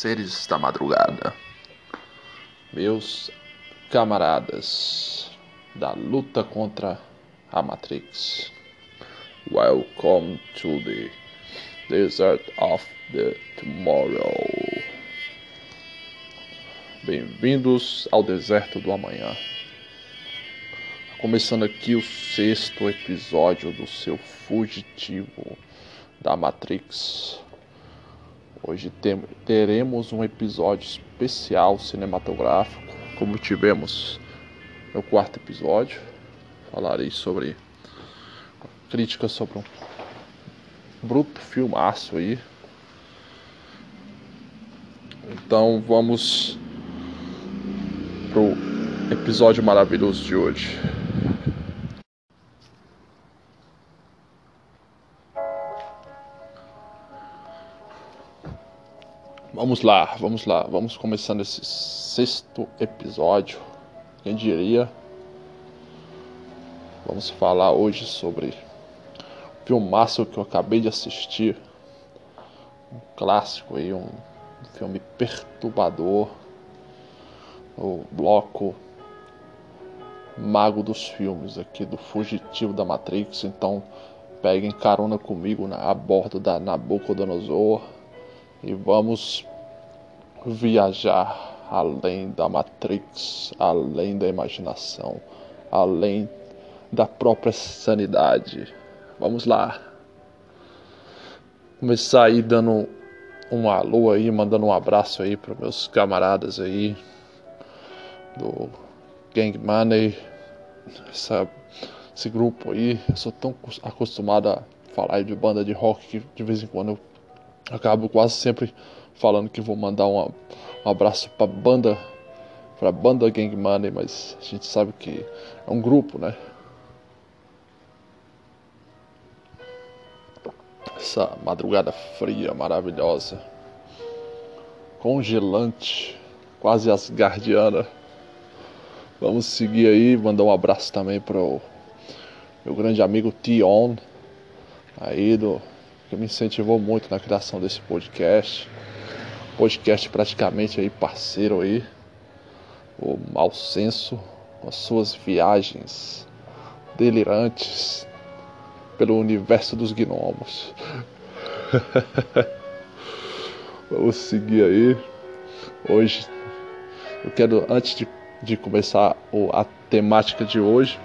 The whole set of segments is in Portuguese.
seres da madrugada, meus camaradas da luta contra a Matrix. Welcome to the desert of the tomorrow. Bem-vindos ao deserto do amanhã. Começando aqui o sexto episódio do seu fugitivo da Matrix. Hoje teremos um episódio especial cinematográfico, como tivemos no quarto episódio. Falarei sobre crítica sobre um bruto filmaço aí. Então vamos pro episódio maravilhoso de hoje. Vamos lá, vamos lá, vamos começando esse sexto episódio. Quem diria? Vamos falar hoje sobre o filmaço que eu acabei de assistir. Um clássico aí, um filme perturbador. O bloco Mago dos Filmes aqui do Fugitivo da Matrix. Então peguem carona comigo na, a bordo da Nabucodonosor e vamos viajar além da Matrix, além da imaginação, além da própria sanidade. Vamos lá. Começar aí dando um alô aí, mandando um abraço aí para meus camaradas aí do Gang Money, essa, esse grupo aí. Eu sou tão acostumado a falar de banda de rock que de vez em quando eu acabo quase sempre falando que vou mandar um, um abraço pra banda, pra banda Gang Money, mas a gente sabe que é um grupo, né? Essa madrugada fria, maravilhosa, congelante, quase asgardiana. Vamos seguir aí, mandar um abraço também pro meu grande amigo Tion, aí do que me incentivou muito na criação desse podcast podcast praticamente aí parceiro aí, o Mal Senso, com as suas viagens delirantes pelo universo dos gnomos. Vamos seguir aí. Hoje eu quero, antes de, de começar a temática de hoje,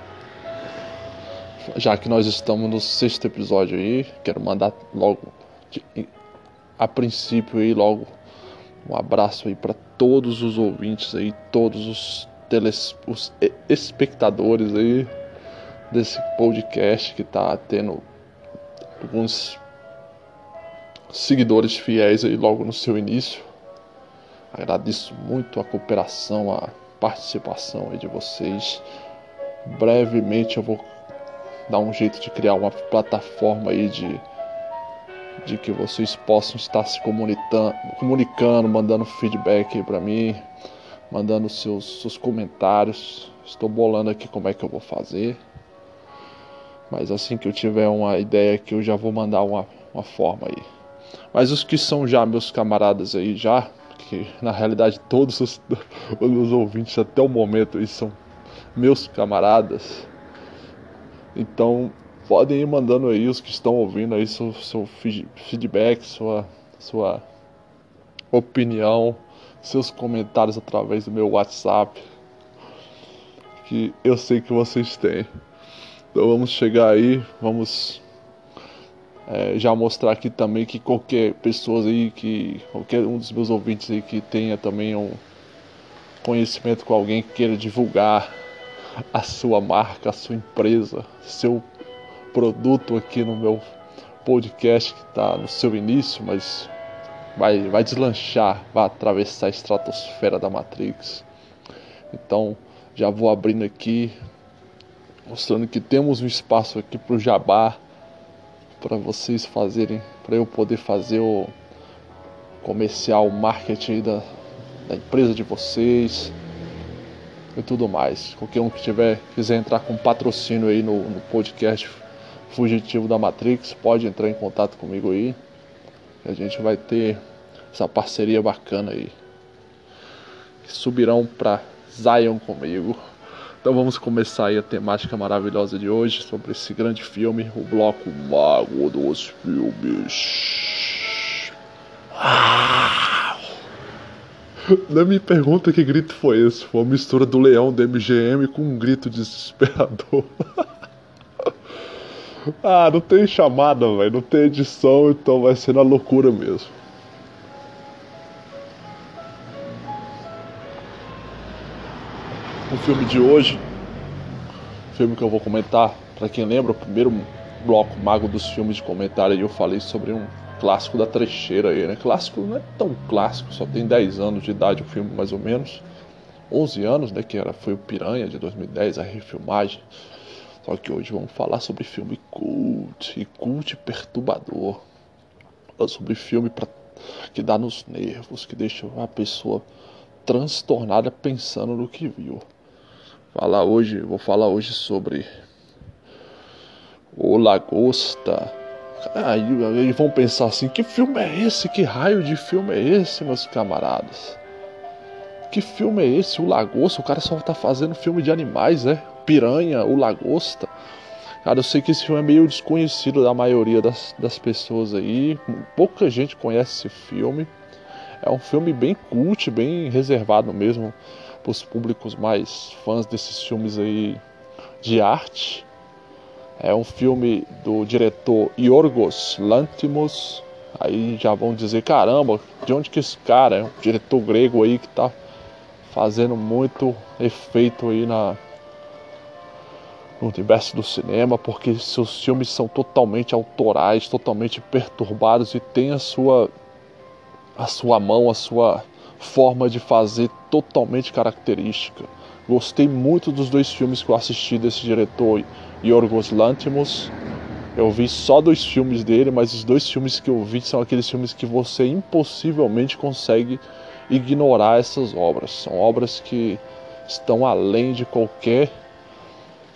já que nós estamos no sexto episódio aí, quero mandar logo de, a princípio aí logo um abraço aí para todos os ouvintes aí, todos os, teles, os espectadores aí desse podcast que tá tendo alguns seguidores fiéis aí logo no seu início. Agradeço muito a cooperação, a participação aí de vocês. Brevemente eu vou dar um jeito de criar uma plataforma aí de de que vocês possam estar se comunicando, mandando feedback para mim, mandando seus, seus comentários. Estou bolando aqui como é que eu vou fazer. Mas assim que eu tiver uma ideia aqui, eu já vou mandar uma, uma forma aí. Mas os que são já meus camaradas aí, já, que na realidade todos os, os ouvintes até o momento aí são meus camaradas. Então podem ir mandando aí os que estão ouvindo aí seu, seu feedback, sua, sua opinião, seus comentários através do meu WhatsApp, que eu sei que vocês têm. Então vamos chegar aí, vamos é, já mostrar aqui também que qualquer pessoa aí que qualquer um dos meus ouvintes aí que tenha também um conhecimento com alguém que queira divulgar a sua marca, a sua empresa, seu produto aqui no meu podcast que está no seu início, mas vai, vai deslanchar, vai atravessar a estratosfera da Matrix. Então já vou abrindo aqui, mostrando que temos um espaço aqui para o Jabá, para vocês fazerem, para eu poder fazer o comercial, o marketing da, da empresa de vocês e tudo mais. Qualquer um que tiver quiser entrar com patrocínio aí no, no podcast fugitivo da Matrix, pode entrar em contato comigo aí. A gente vai ter essa parceria bacana aí. Subirão para Zion comigo. Então vamos começar aí a temática maravilhosa de hoje sobre esse grande filme, o bloco Mago dos Filmes. Ah! Não me pergunta que grito foi esse. Foi uma mistura do leão do MGM com um grito desesperador. ah, não tem chamada, velho. Não tem edição, então vai ser na loucura mesmo. O filme de hoje, o filme que eu vou comentar, para quem lembra, o primeiro bloco mago dos filmes de comentário, eu falei sobre um clássico da trecheira aí, né? Clássico não é tão clássico, só tem 10 anos de idade o filme mais ou menos. 11 anos, né, que era foi o Piranha de 2010, a refilmagem. Só que hoje vamos falar sobre filme cult e cult perturbador. Sobre filme pra, que dá nos nervos, que deixa a pessoa transtornada pensando no que viu. Falar hoje, vou falar hoje sobre o Lagosta Aí, aí vão pensar assim: que filme é esse? Que raio de filme é esse, meus camaradas? Que filme é esse? O Lagosta? O cara só tá fazendo filme de animais, é? Piranha, o Lagosta. Cara, eu sei que esse filme é meio desconhecido da maioria das, das pessoas aí. Pouca gente conhece esse filme. É um filme bem cult, bem reservado mesmo para os públicos mais fãs desses filmes aí de arte. É um filme do diretor Yorgos Lanthimos. Aí já vão dizer, caramba, de onde que esse cara é um diretor grego aí que tá fazendo muito efeito aí na no universo do cinema, porque seus filmes são totalmente autorais, totalmente perturbados e tem a sua a sua mão, a sua forma de fazer totalmente característica. Gostei muito dos dois filmes que eu assisti desse diretor Yorgos Lanthimos. Eu vi só dois filmes dele, mas os dois filmes que eu vi são aqueles filmes que você impossivelmente consegue ignorar essas obras. São obras que estão além de qualquer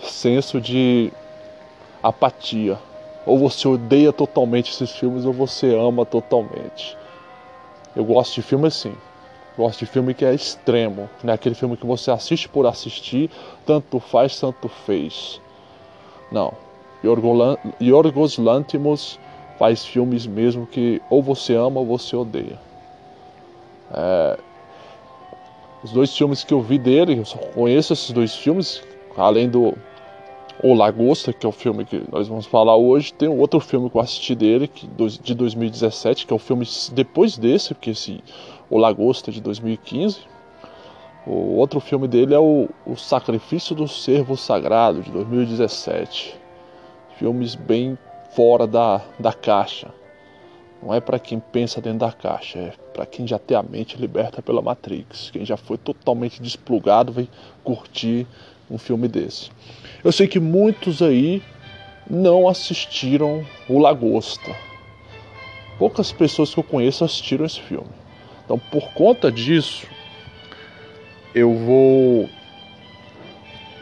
senso de apatia. Ou você odeia totalmente esses filmes ou você ama totalmente. Eu gosto de filme assim. Gosto de filme que é extremo, não é aquele filme que você assiste por assistir, tanto faz, tanto fez. Não. Yorgos Lantimos faz filmes mesmo que ou você ama ou você odeia. É, os dois filmes que eu vi dele, eu só conheço esses dois filmes, além do O Lagosta, que é o filme que nós vamos falar hoje, tem um outro filme que eu assisti dele, que, de 2017, que é o filme depois desse, porque esse O Lagosta é de 2015. O outro filme dele é o, o Sacrifício do Servo Sagrado, de 2017. Filmes bem fora da, da caixa. Não é para quem pensa dentro da caixa, é para quem já tem a mente liberta pela Matrix. Quem já foi totalmente desplugado vai curtir um filme desse. Eu sei que muitos aí não assistiram O Lagosta. Poucas pessoas que eu conheço assistiram esse filme. Então, por conta disso, eu vou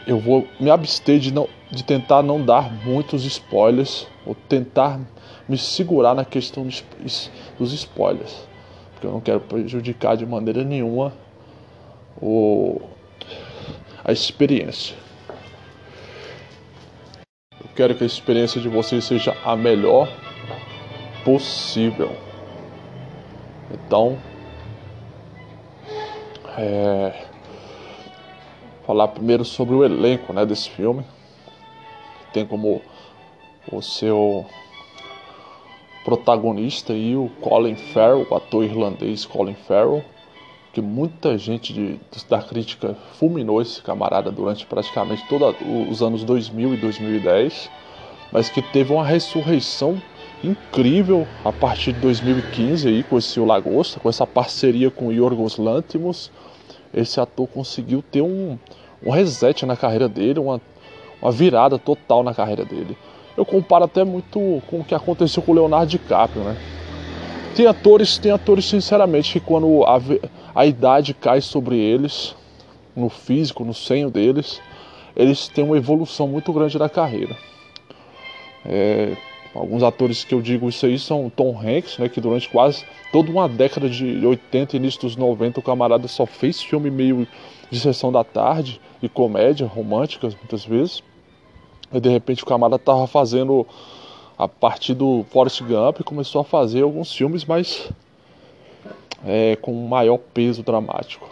eu vou me abster de não de tentar não dar muitos spoilers ou tentar me segurar na questão dos, spoilers, porque eu não quero prejudicar de maneira nenhuma o a experiência. Eu quero que a experiência de vocês seja a melhor possível. Então, é, falar primeiro sobre o elenco né, desse filme. Tem como o seu protagonista aí o Colin Farrell, o ator irlandês Colin Farrell, que muita gente de, da crítica fulminou esse camarada durante praticamente todos os anos 2000 e 2010, mas que teve uma ressurreição incrível a partir de 2015 aí com esse O Lagosta, com essa parceria com o Yorgos Lanthimos, esse ator conseguiu ter um, um reset na carreira dele, uma, uma virada total na carreira dele. Eu comparo até muito com o que aconteceu com o Leonardo DiCaprio, né? Tem atores, tem atores sinceramente que quando a, a idade cai sobre eles, no físico, no senho deles, eles têm uma evolução muito grande na carreira. É, Alguns atores que eu digo isso aí são Tom Hanks, né, que durante quase toda uma década de 80 e início dos 90 o camarada só fez filme meio de sessão da tarde e comédia românticas muitas vezes. E de repente o camarada tava fazendo a partir do Forrest Gump e começou a fazer alguns filmes mais é, com maior peso dramático.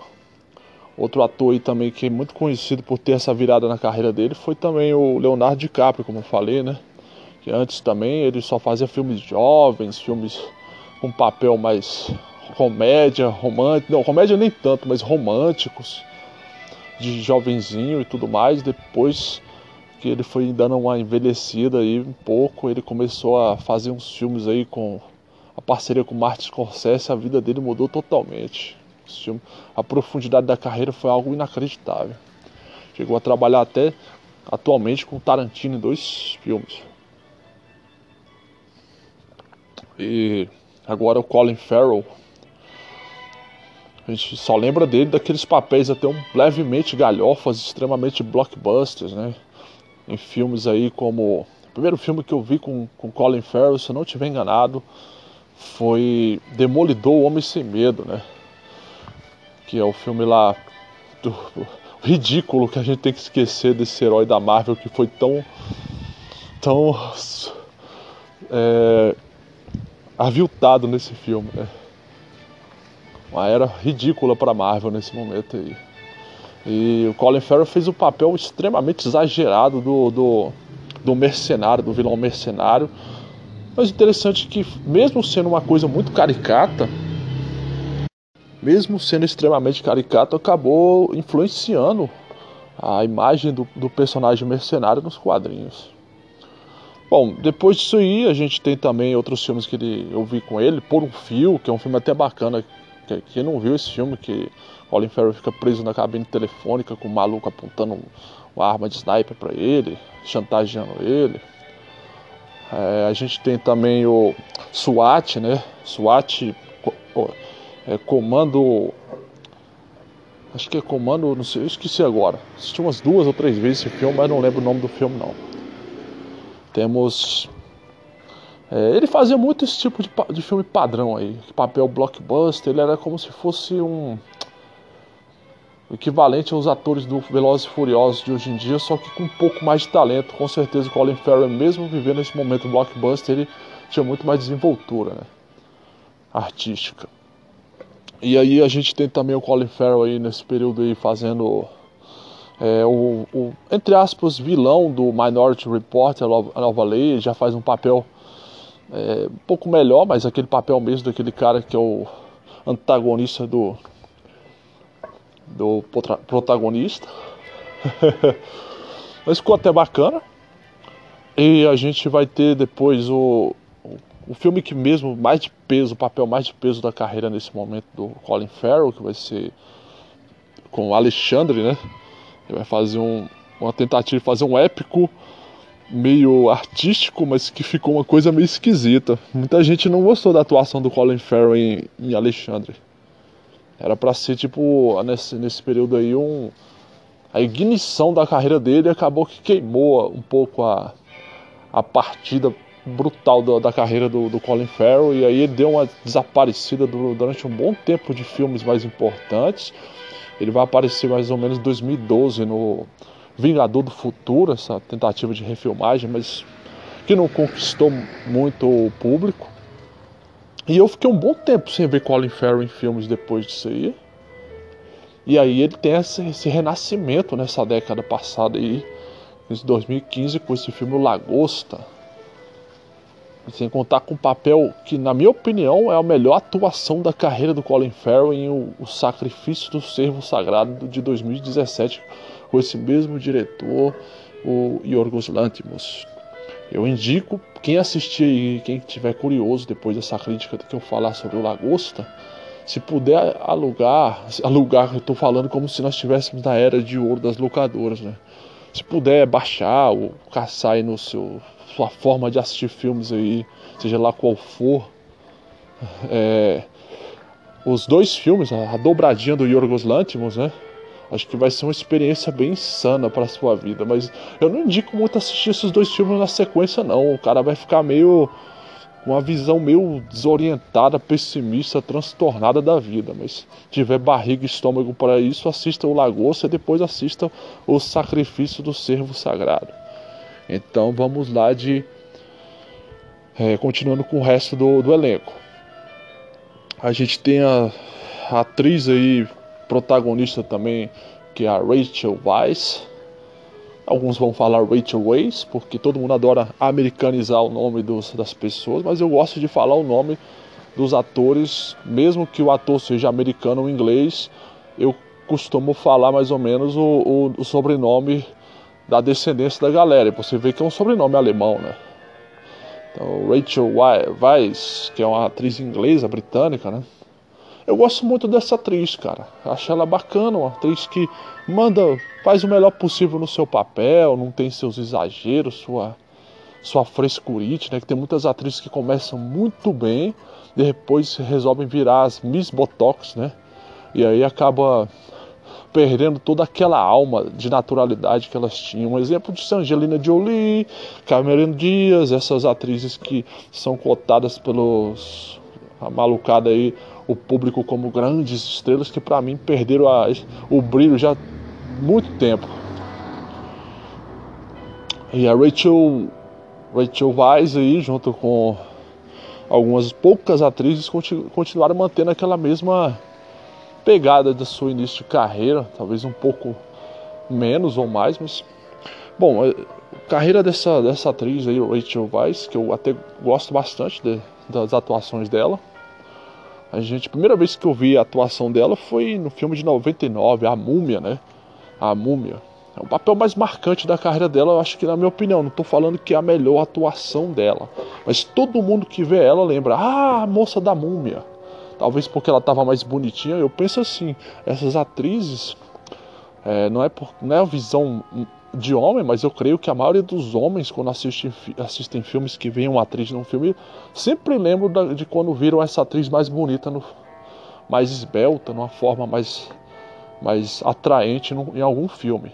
Outro ator aí também que é muito conhecido por ter essa virada na carreira dele foi também o Leonardo DiCaprio, como eu falei, né? Que antes também ele só fazia filmes jovens, filmes com papel mais comédia, romântico, não, comédia nem tanto, mas românticos, de jovenzinho e tudo mais. Depois que ele foi dando uma envelhecida aí um pouco, ele começou a fazer uns filmes aí com a parceria com Martin Scorsese, a vida dele mudou totalmente. A profundidade da carreira foi algo inacreditável. Chegou a trabalhar até atualmente com Tarantino em dois filmes. E agora o Colin Farrell. A gente só lembra dele daqueles papéis até um levemente galhofas, extremamente blockbusters, né? Em filmes aí como. O primeiro filme que eu vi com, com Colin Farrell, se eu não estiver enganado, foi Demolidor o Homem Sem Medo, né? Que é o filme lá do, ridículo que a gente tem que esquecer desse herói da Marvel que foi tão tão é, aviltado nesse filme, né? Uma era ridícula para Marvel nesse momento aí. E o Colin Farrell fez o papel extremamente exagerado do, do, do mercenário, do vilão mercenário, mas interessante que, mesmo sendo uma coisa muito caricata, mesmo sendo extremamente caricato, acabou influenciando a imagem do, do personagem mercenário nos quadrinhos. Bom, depois disso aí, a gente tem também outros filmes que ele, eu vi com ele, Por um Fio, que é um filme até bacana. Quem não viu esse filme, que Colin Farrell fica preso na cabine telefônica com o um maluco apontando uma arma de sniper para ele, chantageando ele. É, a gente tem também o SWAT, né? SWAT é, Comando. Acho que é Comando, não sei, eu esqueci agora. Assisti umas duas ou três vezes esse filme, mas não lembro o nome do filme não. Temos. É, ele fazia muito esse tipo de, de filme padrão aí, papel blockbuster, ele era como se fosse um equivalente aos atores do Velozes e Furiosos de hoje em dia, só que com um pouco mais de talento. Com certeza o Colin Farrell, mesmo vivendo esse momento blockbuster, ele tinha muito mais desenvoltura né? artística. E aí a gente tem também o Colin Farrell aí nesse período aí fazendo é, o, o, entre aspas, vilão do Minority Report, a nova lei, ele já faz um papel é, um pouco melhor, mas aquele papel mesmo daquele cara que é o antagonista do do protagonista. Mas ficou até bacana. E a gente vai ter depois o, o filme que mesmo mais de peso, o papel mais de peso da carreira nesse momento do Colin Farrell, que vai ser com o Alexandre, né? Ele vai fazer um, uma tentativa de fazer um épico meio artístico, mas que ficou uma coisa meio esquisita. Muita gente não gostou da atuação do Colin Farrell em, em Alexandre. Era para ser tipo nesse, nesse período aí um a ignição da carreira dele acabou que queimou um pouco a, a partida brutal da, da carreira do, do, Colin Farrell e aí ele deu uma desaparecida do, durante um bom tempo de filmes mais importantes. Ele vai aparecer mais ou menos em 2012 no Vingador do Futuro, essa tentativa de refilmagem, mas que não conquistou muito o público. E eu fiquei um bom tempo sem ver Colin Farrell em filmes depois disso aí. E aí ele tem esse, esse renascimento nessa década passada aí, em 2015, com esse filme Lagosta. Sem contar com um papel que, na minha opinião, é a melhor atuação da carreira do Colin Farrell em O, o Sacrifício do Servo Sagrado de 2017, com esse mesmo diretor, o Yorgos Lanthimos. Eu indico quem assistir e quem tiver curioso depois dessa crítica que eu falar sobre o Lagosta, se puder alugar, alugar, eu estou falando como se nós estivéssemos na era de ouro das locadoras, né? Se puder baixar ou caçar aí no seu sua forma de assistir filmes aí, seja lá qual for, é, os dois filmes, a dobradinha do Yorgos Lanthimos, né? Acho que vai ser uma experiência bem insana para sua vida, mas eu não indico muito assistir esses dois filmes na sequência não. O cara vai ficar meio com uma visão meio desorientada, pessimista, transtornada da vida. Mas tiver barriga e estômago para isso, assista o Lagosta e depois assista o Sacrifício do Servo Sagrado. Então vamos lá de é, continuando com o resto do, do elenco. A gente tem a, a atriz aí protagonista também, que é a Rachel Weisz. Alguns vão falar Rachel Weisz, porque todo mundo adora americanizar o nome dos, das pessoas, mas eu gosto de falar o nome dos atores, mesmo que o ator seja americano ou inglês, eu costumo falar mais ou menos o, o, o sobrenome da descendência da galera. E você vê que é um sobrenome alemão, né? Então, Rachel Weisz, que é uma atriz inglesa, britânica, né? Eu gosto muito dessa atriz, cara. Acho ela bacana, uma atriz que manda, faz o melhor possível no seu papel, não tem seus exageros, sua sua frescurite, né? Que tem muitas atrizes que começam muito bem, depois resolvem virar as Miss Botox, né? E aí acaba perdendo toda aquela alma de naturalidade que elas tinham. Um exemplo de Angelina Jolie, Cameron Diaz, essas atrizes que são cotadas pelos a malucada aí o público como grandes estrelas que para mim perderam o brilho já há muito tempo. E a Rachel Rachel Weisz aí junto com algumas poucas atrizes continuaram mantendo aquela mesma pegada da sua início de carreira, talvez um pouco menos ou mais, mas bom, a carreira dessa dessa atriz aí, Rachel Weisz, que eu até gosto bastante de, das atuações dela. A gente, a primeira vez que eu vi a atuação dela foi no filme de 99, A Múmia, né? A Múmia. É o papel mais marcante da carreira dela, eu acho que na minha opinião, não estou falando que é a melhor atuação dela, mas todo mundo que vê ela lembra, ah, a moça da Múmia. Talvez porque ela estava mais bonitinha, eu penso assim, essas atrizes é, não, é por, não é a visão de homem, mas eu creio que a maioria dos homens, quando assistem, assistem filmes que veem uma atriz num filme, sempre lembram de quando viram essa atriz mais bonita, no, mais esbelta, numa forma mais, mais atraente no, em algum filme.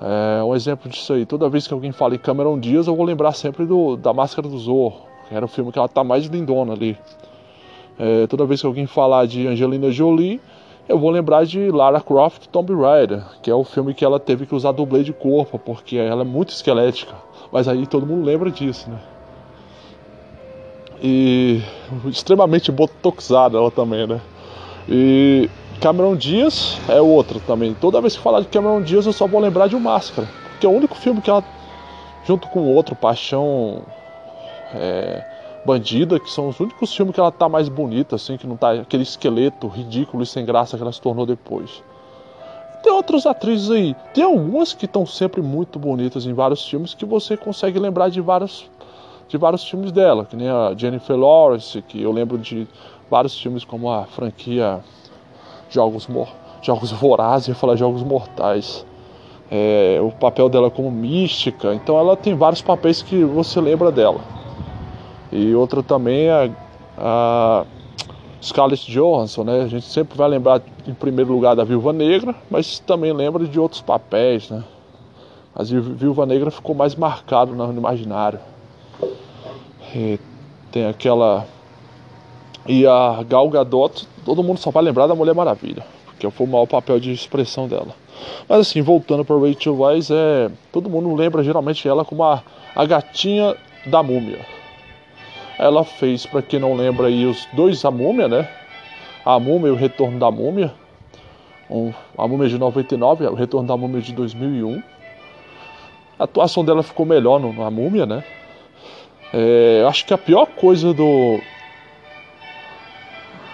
É um exemplo disso aí. Toda vez que alguém fala em Cameron Diaz, eu vou lembrar sempre do, da Máscara do Zorro, que era o filme que ela tá mais lindona ali. É, toda vez que alguém falar de Angelina Jolie, eu vou lembrar de Lara Croft Tomb Raider, que é o filme que ela teve que usar dublê de corpo, porque ela é muito esquelética. Mas aí todo mundo lembra disso, né? E extremamente botoxada ela também, né? E Cameron Diaz é outro também. Toda vez que falar de Cameron Diaz eu só vou lembrar de o Máscara, porque é o único filme que ela, junto com outro, Paixão é, Bandida, que são os únicos filmes que ela tá mais bonita, assim, que não tá aquele esqueleto ridículo e sem graça que ela se tornou depois. Tem outras atrizes aí, tem algumas que estão sempre muito bonitas em vários filmes que você consegue lembrar de vários, de vários filmes dela, que nem a Jennifer Lawrence, que eu lembro de vários filmes como a franquia Jogos, Mor Jogos Vorazes, ia falar Jogos Mortais. É, o papel dela como mística, então ela tem vários papéis que você lembra dela. E outro também é a Scarlett Johansson, né? A gente sempre vai lembrar em primeiro lugar da Viúva Negra, mas também lembra de outros papéis, né? A Viúva Negra ficou mais marcado no imaginário. E tem aquela e a Gal Gadot, todo mundo só vai lembrar da Mulher Maravilha, porque foi o maior papel de expressão dela. Mas assim, voltando para Rachel Weisz, é, todo mundo lembra geralmente ela como a, a gatinha da múmia. Ela fez, para quem não lembra aí, os dois A Múmia, né? A Múmia e o Retorno da Múmia. Um, a Múmia de 99, o Retorno da Múmia de 2001. A atuação dela ficou melhor no, na Múmia, né? É, acho que a pior coisa do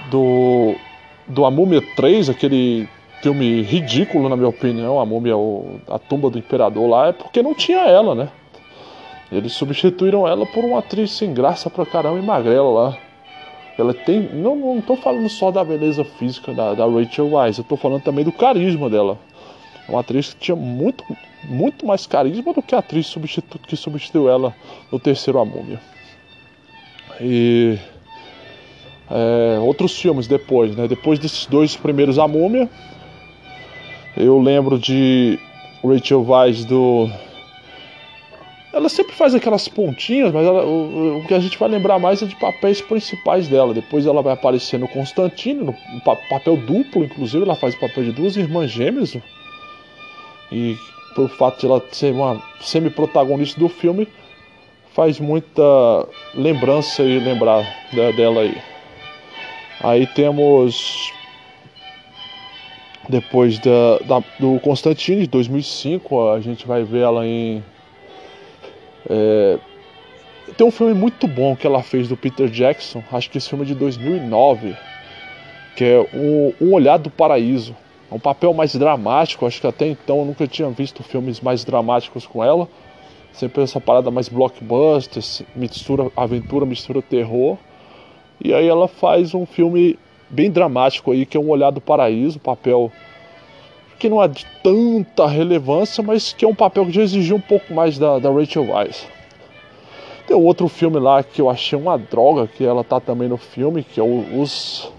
do do A Múmia 3, aquele filme ridículo na minha opinião, A Múmia, o, a tumba do imperador lá, é porque não tinha ela, né? Eles substituíram ela por uma atriz sem graça pra caramba e magrela lá. Ela tem. Não, não tô falando só da beleza física da, da Rachel Weisz, eu tô falando também do carisma dela. É uma atriz que tinha muito, muito mais carisma do que a atriz substitu que substituiu ela no terceiro A Múmia. E. É, outros filmes depois, né? Depois desses dois primeiros A Múmia, Eu lembro de Rachel Weisz do. Ela sempre faz aquelas pontinhas, mas ela, o, o, que a gente vai lembrar mais é de papéis principais dela. Depois ela vai aparecer no Constantino, no, papel duplo, inclusive, ela faz o papel de duas irmãs gêmeas. E pelo fato de ela ser uma semi-protagonista do filme, faz muita lembrança e lembrar dela aí. Aí temos depois da, da, do Constantine de 2005, a gente vai ver ela em. É, tem um filme muito bom que ela fez do Peter Jackson, acho que esse filme é de 2009, que é o, Um Olhar do Paraíso. É um papel mais dramático, acho que até então eu nunca tinha visto filmes mais dramáticos com ela. Sempre essa parada mais blockbuster, mistura aventura, mistura terror. E aí ela faz um filme bem dramático aí, que é Um Olhar do Paraíso, papel que não é de tanta relevância, mas que é um papel que já exigiu um pouco mais da, da Rachel Weisz. Tem outro filme lá que eu achei uma droga, que ela tá também no filme, que é o, Os.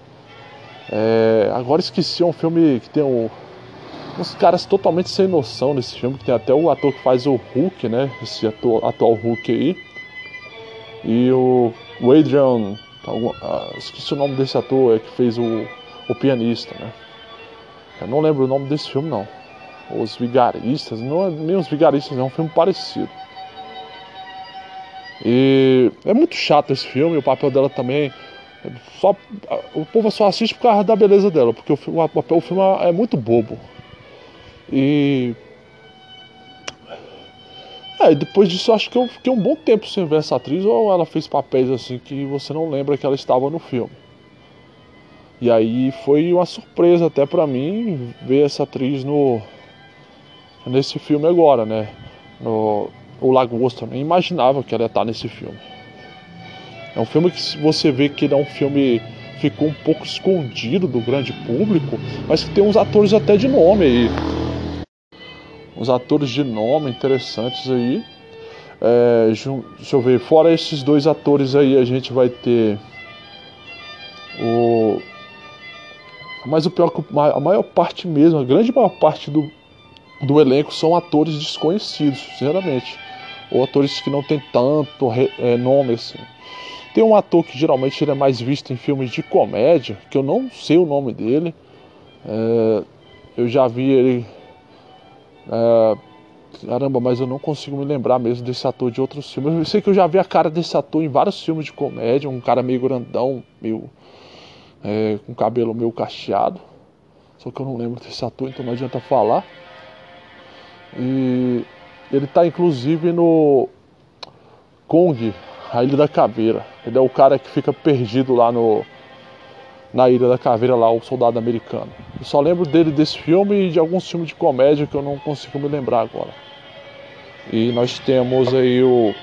É, agora esqueci, é um filme que tem um, uns caras totalmente sem noção nesse filme, que tem até o ator que faz o Hulk, né? Esse ator, atual Hulk aí. E o, Adrian Algum, ah, esqueci o nome desse ator é, que fez o, o pianista, né? Eu não lembro o nome desse filme, não. Os Vigaristas, não é nem os Vigaristas, é um filme parecido. E é muito chato esse filme, o papel dela também. Só, o povo só assiste por causa da beleza dela, porque o, o, o filme é muito bobo. E é, depois disso acho que eu fiquei um bom tempo sem ver essa atriz, ou ela fez papéis assim que você não lembra que ela estava no filme. E aí foi uma surpresa até para mim ver essa atriz no nesse filme agora, né? No O Lagosta, eu nem imaginava que ela ia estar nesse filme. É um filme que você vê que é um filme ficou um pouco escondido do grande público, mas que tem uns atores até de nome aí uns atores de nome interessantes aí. É, deixa eu ver, fora esses dois atores aí, a gente vai ter o. Mas o pior é a maior parte mesmo, a grande maior parte do, do elenco são atores desconhecidos, sinceramente. Ou atores que não tem tanto é, nome assim. Tem um ator que geralmente ele é mais visto em filmes de comédia, que eu não sei o nome dele. É, eu já vi ele é, caramba, mas eu não consigo me lembrar mesmo desse ator de outros filmes. Eu sei que eu já vi a cara desse ator em vários filmes de comédia, um cara meio grandão, meio. É, com cabelo meio cacheado. Só que eu não lembro desse ator, então não adianta falar. E ele tá inclusive no Kong, a Ilha da Caveira. Ele é o cara que fica perdido lá no na Ilha da Caveira lá, o soldado americano. Eu só lembro dele desse filme e de alguns filmes de comédia que eu não consigo me lembrar agora. E nós temos aí o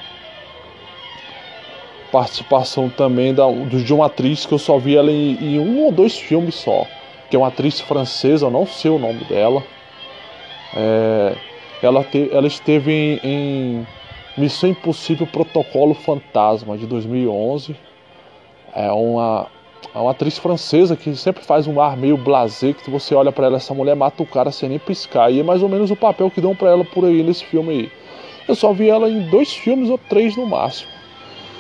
participação também da, de uma atriz que eu só vi ela em, em um ou dois filmes só, que é uma atriz francesa, eu não sei o nome dela. É, ela, te, ela esteve em, em Missão Impossível Protocolo Fantasma de 2011. É uma é uma atriz francesa que sempre faz um ar meio blasé, que você olha para ela, essa mulher mata o cara sem nem piscar. E é mais ou menos o papel que dão para ela por aí nesse filme aí. Eu só vi ela em dois filmes ou três no máximo.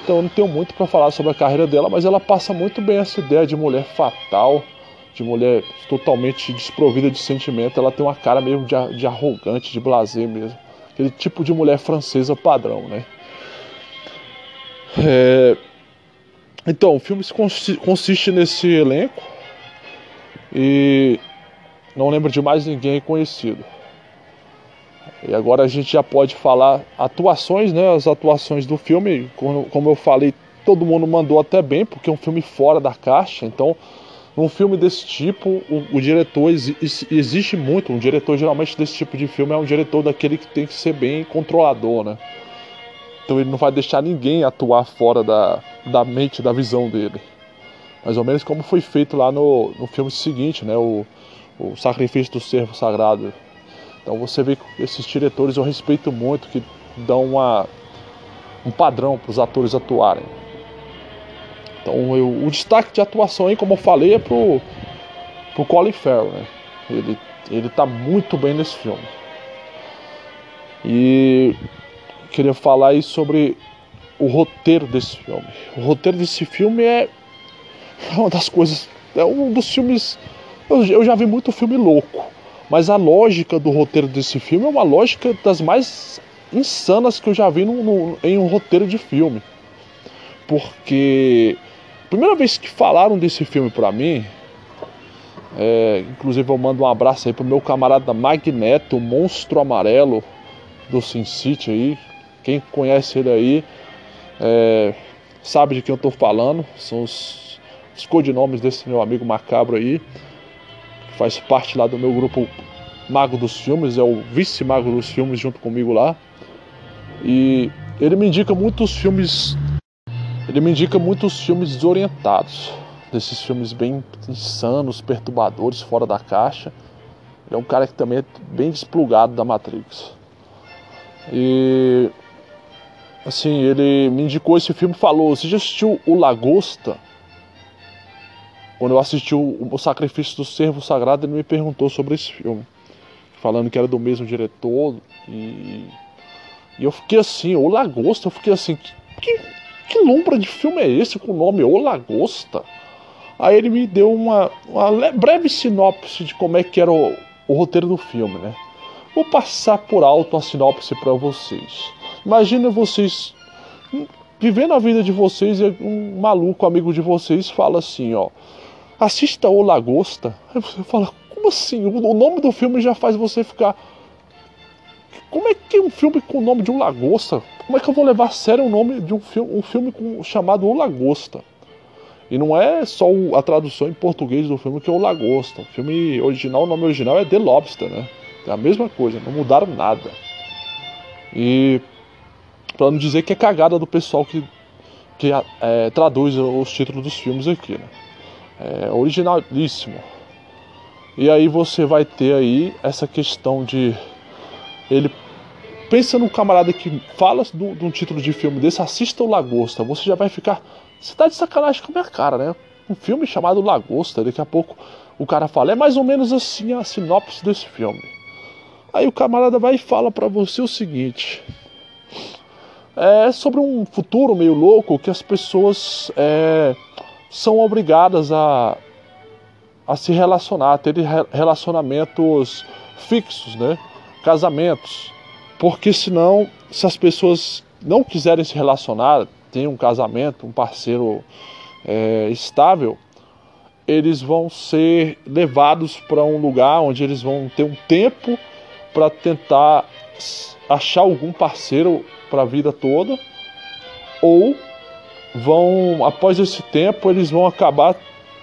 Então eu não tenho muito para falar sobre a carreira dela, mas ela passa muito bem essa ideia de mulher fatal, de mulher totalmente desprovida de sentimento. Ela tem uma cara mesmo de, de arrogante, de blasé mesmo. Aquele tipo de mulher francesa padrão, né? É, então, o filme consiste nesse elenco e não lembro de mais ninguém conhecido. E agora a gente já pode falar atuações, né? As atuações do filme, como, eu falei, todo mundo mandou até bem, porque é um filme fora da caixa. Então, num filme desse tipo, o, o diretor existe muito. Um diretor geralmente desse tipo de filme é um diretor daquele que tem que ser bem controlador, né? Então ele não vai deixar ninguém atuar fora da, da mente, da visão dele. Mais ou menos como foi feito lá no, no filme seguinte, né? O, o Sacrifício do Servo Sagrado. Então você vê que esses diretores eu respeito muito, que dão uma, um padrão para os atores atuarem. Então eu, o destaque de atuação aí, como eu falei, é pro, pro Colin Farrell, né? Ele Ele tá muito bem nesse filme. E queria falar aí sobre o roteiro desse filme. O roteiro desse filme é uma das coisas. É um dos filmes. Eu, já vi muito filme louco. Mas a lógica do roteiro desse filme é uma lógica das mais insanas que eu já vi no, no, em um roteiro de filme. Porque. Primeira vez que falaram desse filme pra mim. É, inclusive eu mando um abraço aí pro meu camarada Magneto, monstro amarelo do Sin City aí. Quem conhece ele aí é, sabe de quem eu estou falando. São os, os codinomes desse meu amigo macabro aí. Faz parte lá do meu grupo Mago dos Filmes, é o vice-mago dos filmes junto comigo lá. E ele me indica muitos filmes. Ele me indica muitos filmes desorientados. Desses filmes bem insanos, perturbadores, fora da caixa. Ele é um cara que também é bem desplugado da Matrix. E assim, ele me indicou esse filme falou: Você já assistiu O Lagosta? Quando eu assisti o, o Sacrifício do Servo Sagrado, ele me perguntou sobre esse filme, falando que era do mesmo diretor. E, e eu fiquei assim: O Lagosta? Eu fiquei assim: Que, que lombra de filme é esse com o nome O Lagosta? Aí ele me deu uma, uma breve sinopse de como é que era o, o roteiro do filme, né? Vou passar por alto a sinopse para vocês. Imagina vocês vivendo a vida de vocês e um maluco amigo de vocês fala assim, ó, assista o Lagosta. Aí você fala, como assim? O nome do filme já faz você ficar como é que um filme com o nome de um lagosta? Como é que eu vou levar a sério o nome de um filme, um filme com, chamado O Lagosta? E não é só a tradução em português do filme que é O Lagosta. O filme original, o nome original é The Lobster, né? É a mesma coisa, não mudaram nada. E para não dizer que é cagada do pessoal que, que é, traduz os títulos dos filmes aqui, né? É originalíssimo. E aí você vai ter aí essa questão de ele pensa no camarada que fala de um título de filme desse, assista o Lagosta, você já vai ficar, você tá de sacanagem com a minha cara, né? Um filme chamado Lagosta, daqui a pouco o cara fala, é mais ou menos assim a sinopse desse filme. Aí o camarada vai e fala para você o seguinte: é sobre um futuro meio louco que as pessoas é, são obrigadas a, a se relacionar, a ter relacionamentos fixos, né? Casamentos. Porque senão, se as pessoas não quiserem se relacionar, ter um casamento, um parceiro é, estável, eles vão ser levados para um lugar onde eles vão ter um tempo para tentar achar algum parceiro para a vida toda, ou vão, após esse tempo, eles vão acabar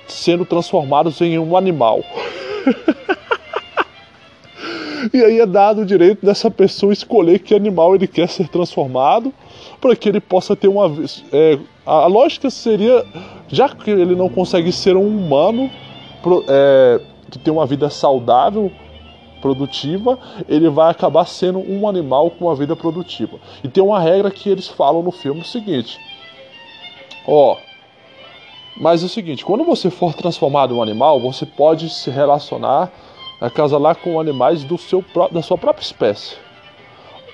sendo transformados em um animal. e aí é dado o direito dessa pessoa escolher que animal ele quer ser transformado, para que ele possa ter uma. É, a lógica seria, já que ele não consegue ser um humano é, que tem uma vida saudável, produtiva, ele vai acabar sendo um animal com uma vida produtiva. E tem uma regra que eles falam no filme o seguinte: ó, mas é o seguinte, quando você for transformado em um animal, você pode se relacionar, acasalar com animais do seu, da sua própria espécie.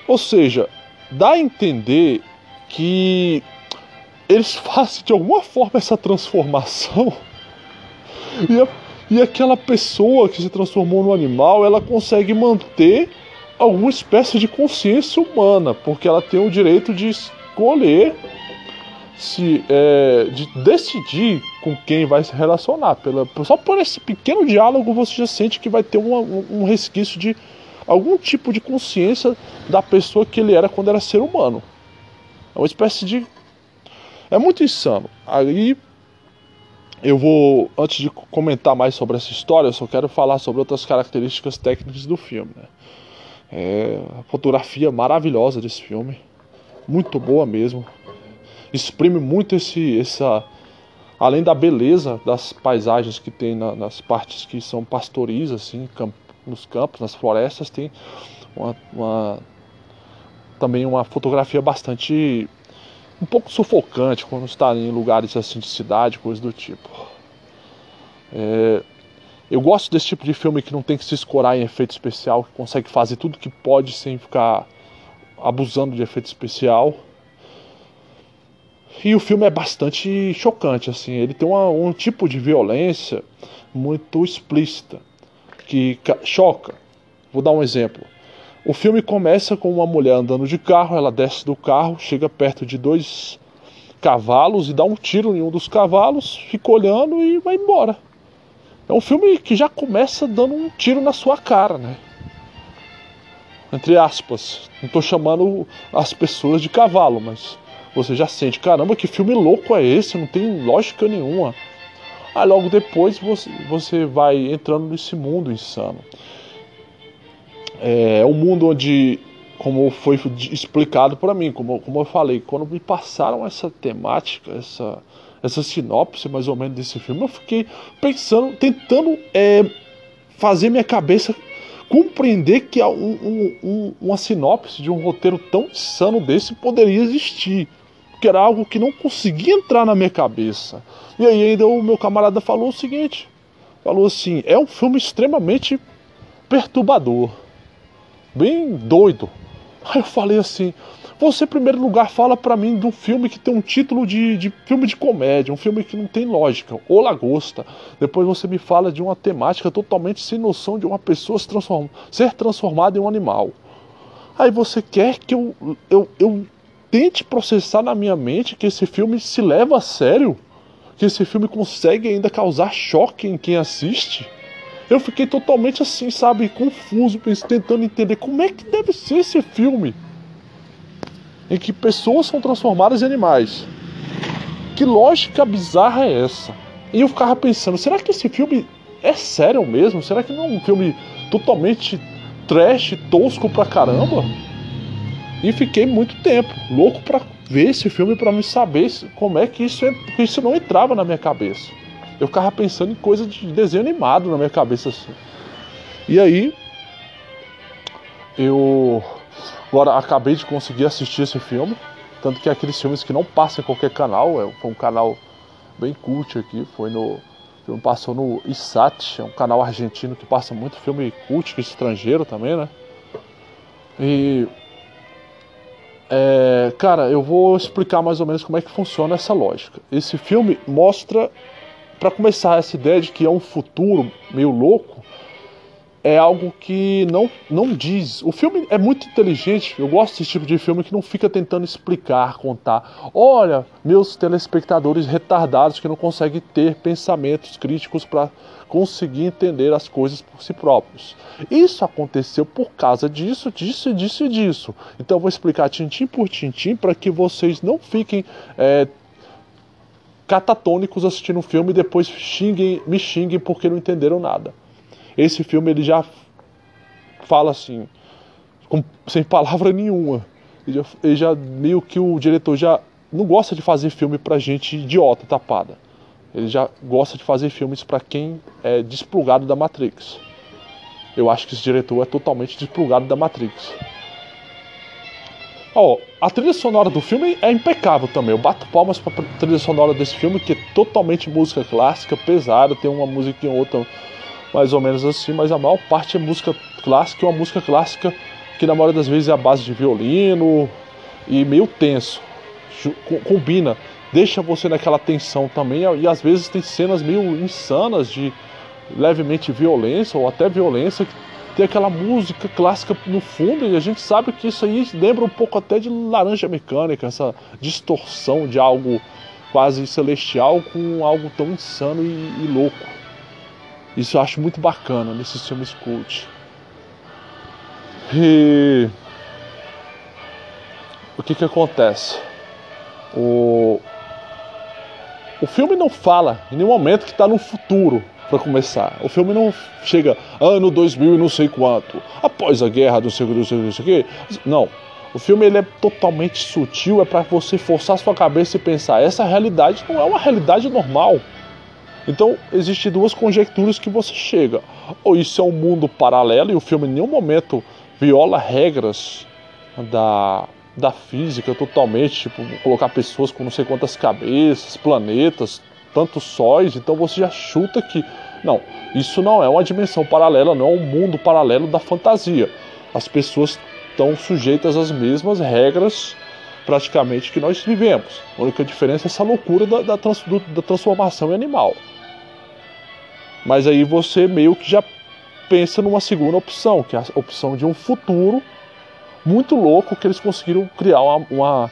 Ou seja, dá a entender que eles fazem de alguma forma essa transformação e a e aquela pessoa que se transformou no animal, ela consegue manter alguma espécie de consciência humana, porque ela tem o direito de escolher se é, de decidir com quem vai se relacionar. Pela, só por esse pequeno diálogo você já sente que vai ter uma, um resquício de algum tipo de consciência da pessoa que ele era quando era ser humano. É uma espécie de. É muito insano. Aí eu vou, antes de comentar mais sobre essa história, eu só quero falar sobre outras características técnicas do filme. Né? É, a fotografia maravilhosa desse filme, muito boa mesmo. Exprime muito esse, essa, além da beleza das paisagens que tem na, nas partes que são pastoris, assim, camp, nos campos, nas florestas, tem uma, uma, também uma fotografia bastante um pouco sufocante quando está em lugares assim de cidade, coisa do tipo. É, Eu gosto desse tipo de filme que não tem que se escorar em efeito especial, que consegue fazer tudo que pode sem ficar abusando de efeito especial. E o filme é bastante chocante, assim. Ele tem uma, um tipo de violência muito explícita que choca. Vou dar um exemplo. O filme começa com uma mulher andando de carro, ela desce do carro, chega perto de dois cavalos e dá um tiro em um dos cavalos, fica olhando e vai embora. É um filme que já começa dando um tiro na sua cara, né? Entre aspas. Não estou chamando as pessoas de cavalo, mas você já sente, caramba, que filme louco é esse? Não tem lógica nenhuma. Aí logo depois você, você vai entrando nesse mundo insano. É um mundo onde, como foi explicado para mim, como, como eu falei, quando me passaram essa temática, essa, essa sinopse mais ou menos desse filme, eu fiquei pensando, tentando é, fazer minha cabeça compreender que um, um, um, uma sinopse de um roteiro tão insano desse poderia existir. Porque era algo que não conseguia entrar na minha cabeça. E aí ainda o meu camarada falou o seguinte: falou assim, é um filme extremamente perturbador, bem doido. Aí eu falei assim, você, em primeiro lugar, fala para mim de um filme que tem um título de, de filme de comédia, um filme que não tem lógica, ou lagosta. Depois você me fala de uma temática totalmente sem noção de uma pessoa se transform, ser transformada em um animal. Aí você quer que eu, eu, eu tente processar na minha mente que esse filme se leva a sério? Que esse filme consegue ainda causar choque em quem assiste? Eu fiquei totalmente assim, sabe, confuso, tentando entender como é que deve ser esse filme em que pessoas são transformadas em animais. Que lógica bizarra é essa? E eu ficava pensando, será que esse filme é sério mesmo? Será que não é um filme totalmente trash, tosco pra caramba? E fiquei muito tempo louco pra ver esse filme para me saber como é que isso, isso não entrava na minha cabeça. Eu ficava pensando em coisa de desenho animado na minha cabeça assim. E aí eu Agora, acabei de conseguir assistir esse filme. Tanto que é aqueles filmes que não passam em qualquer canal. É, foi um canal bem cult aqui. Foi no. Filme passou no ISAT, é um canal argentino que passa muito filme cult, é estrangeiro também, né? E. É, cara, eu vou explicar mais ou menos como é que funciona essa lógica. Esse filme mostra, para começar, essa ideia de que é um futuro meio louco é algo que não, não diz. O filme é muito inteligente. Eu gosto desse tipo de filme que não fica tentando explicar, contar. Olha, meus telespectadores retardados que não conseguem ter pensamentos críticos para conseguir entender as coisas por si próprios. Isso aconteceu por causa disso, disso, disso e disso. Então eu vou explicar tintim por tintim para que vocês não fiquem é, catatônicos assistindo o filme e depois xinguem, me xinguem porque não entenderam nada. Esse filme ele já fala assim, com, sem palavra nenhuma. Ele já, ele já, meio que o diretor já não gosta de fazer filme pra gente idiota, tapada. Ele já gosta de fazer filmes para quem é desplugado da Matrix. Eu acho que esse diretor é totalmente desplugado da Matrix. Ó, oh, a trilha sonora do filme é impecável também. Eu bato palmas pra trilha sonora desse filme, que é totalmente música clássica, pesada, tem uma música em outra mais ou menos assim, mas a maior parte é música clássica, uma música clássica que na maioria das vezes é a base de violino e meio tenso. Combina, deixa você naquela tensão também, e às vezes tem cenas meio insanas de levemente violência ou até violência tem aquela música clássica no fundo e a gente sabe que isso aí lembra um pouco até de laranja mecânica, essa distorção de algo quase celestial com algo tão insano e, e louco. Isso eu acho muito bacana nesses filmes cult. E o que que acontece? O o filme não fala em nenhum momento que está no futuro para começar. O filme não chega ano 2000 e não sei quanto, após a guerra do sei, não sei o. Não. O filme ele é totalmente sutil, é para você forçar sua cabeça e pensar, essa realidade não é uma realidade normal. Então, existem duas conjecturas que você chega. Ou isso é um mundo paralelo e o filme em nenhum momento viola regras da, da física totalmente, tipo, colocar pessoas com não sei quantas cabeças, planetas, tantos sóis, então você já chuta que Não, isso não é uma dimensão paralela, não é um mundo paralelo da fantasia. As pessoas estão sujeitas às mesmas regras praticamente que nós vivemos. A única diferença é essa loucura da, da, trans, do, da transformação em animal. Mas aí você meio que já pensa numa segunda opção, que é a opção de um futuro muito louco que eles conseguiram criar uma, uma,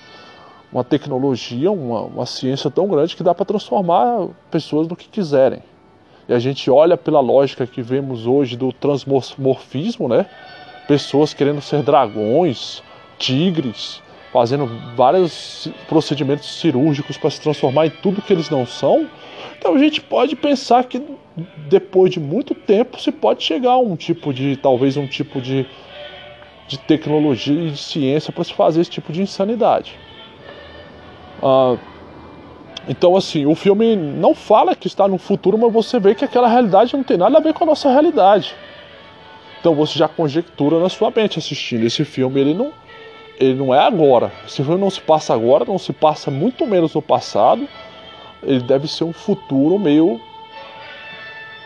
uma tecnologia, uma, uma ciência tão grande que dá para transformar pessoas no que quiserem. E a gente olha pela lógica que vemos hoje do transmorfismo, né? Pessoas querendo ser dragões, tigres, fazendo vários procedimentos cirúrgicos para se transformar em tudo que eles não são. Então a gente pode pensar que depois de muito tempo se pode chegar a um tipo de, talvez um tipo de, de tecnologia e de ciência para se fazer esse tipo de insanidade. Ah, então, assim, o filme não fala que está no futuro, mas você vê que aquela realidade não tem nada a ver com a nossa realidade. Então você já conjectura na sua mente assistindo esse filme, ele não, ele não é agora. Esse filme não se passa agora, não se passa muito menos no passado. Ele deve ser um futuro meio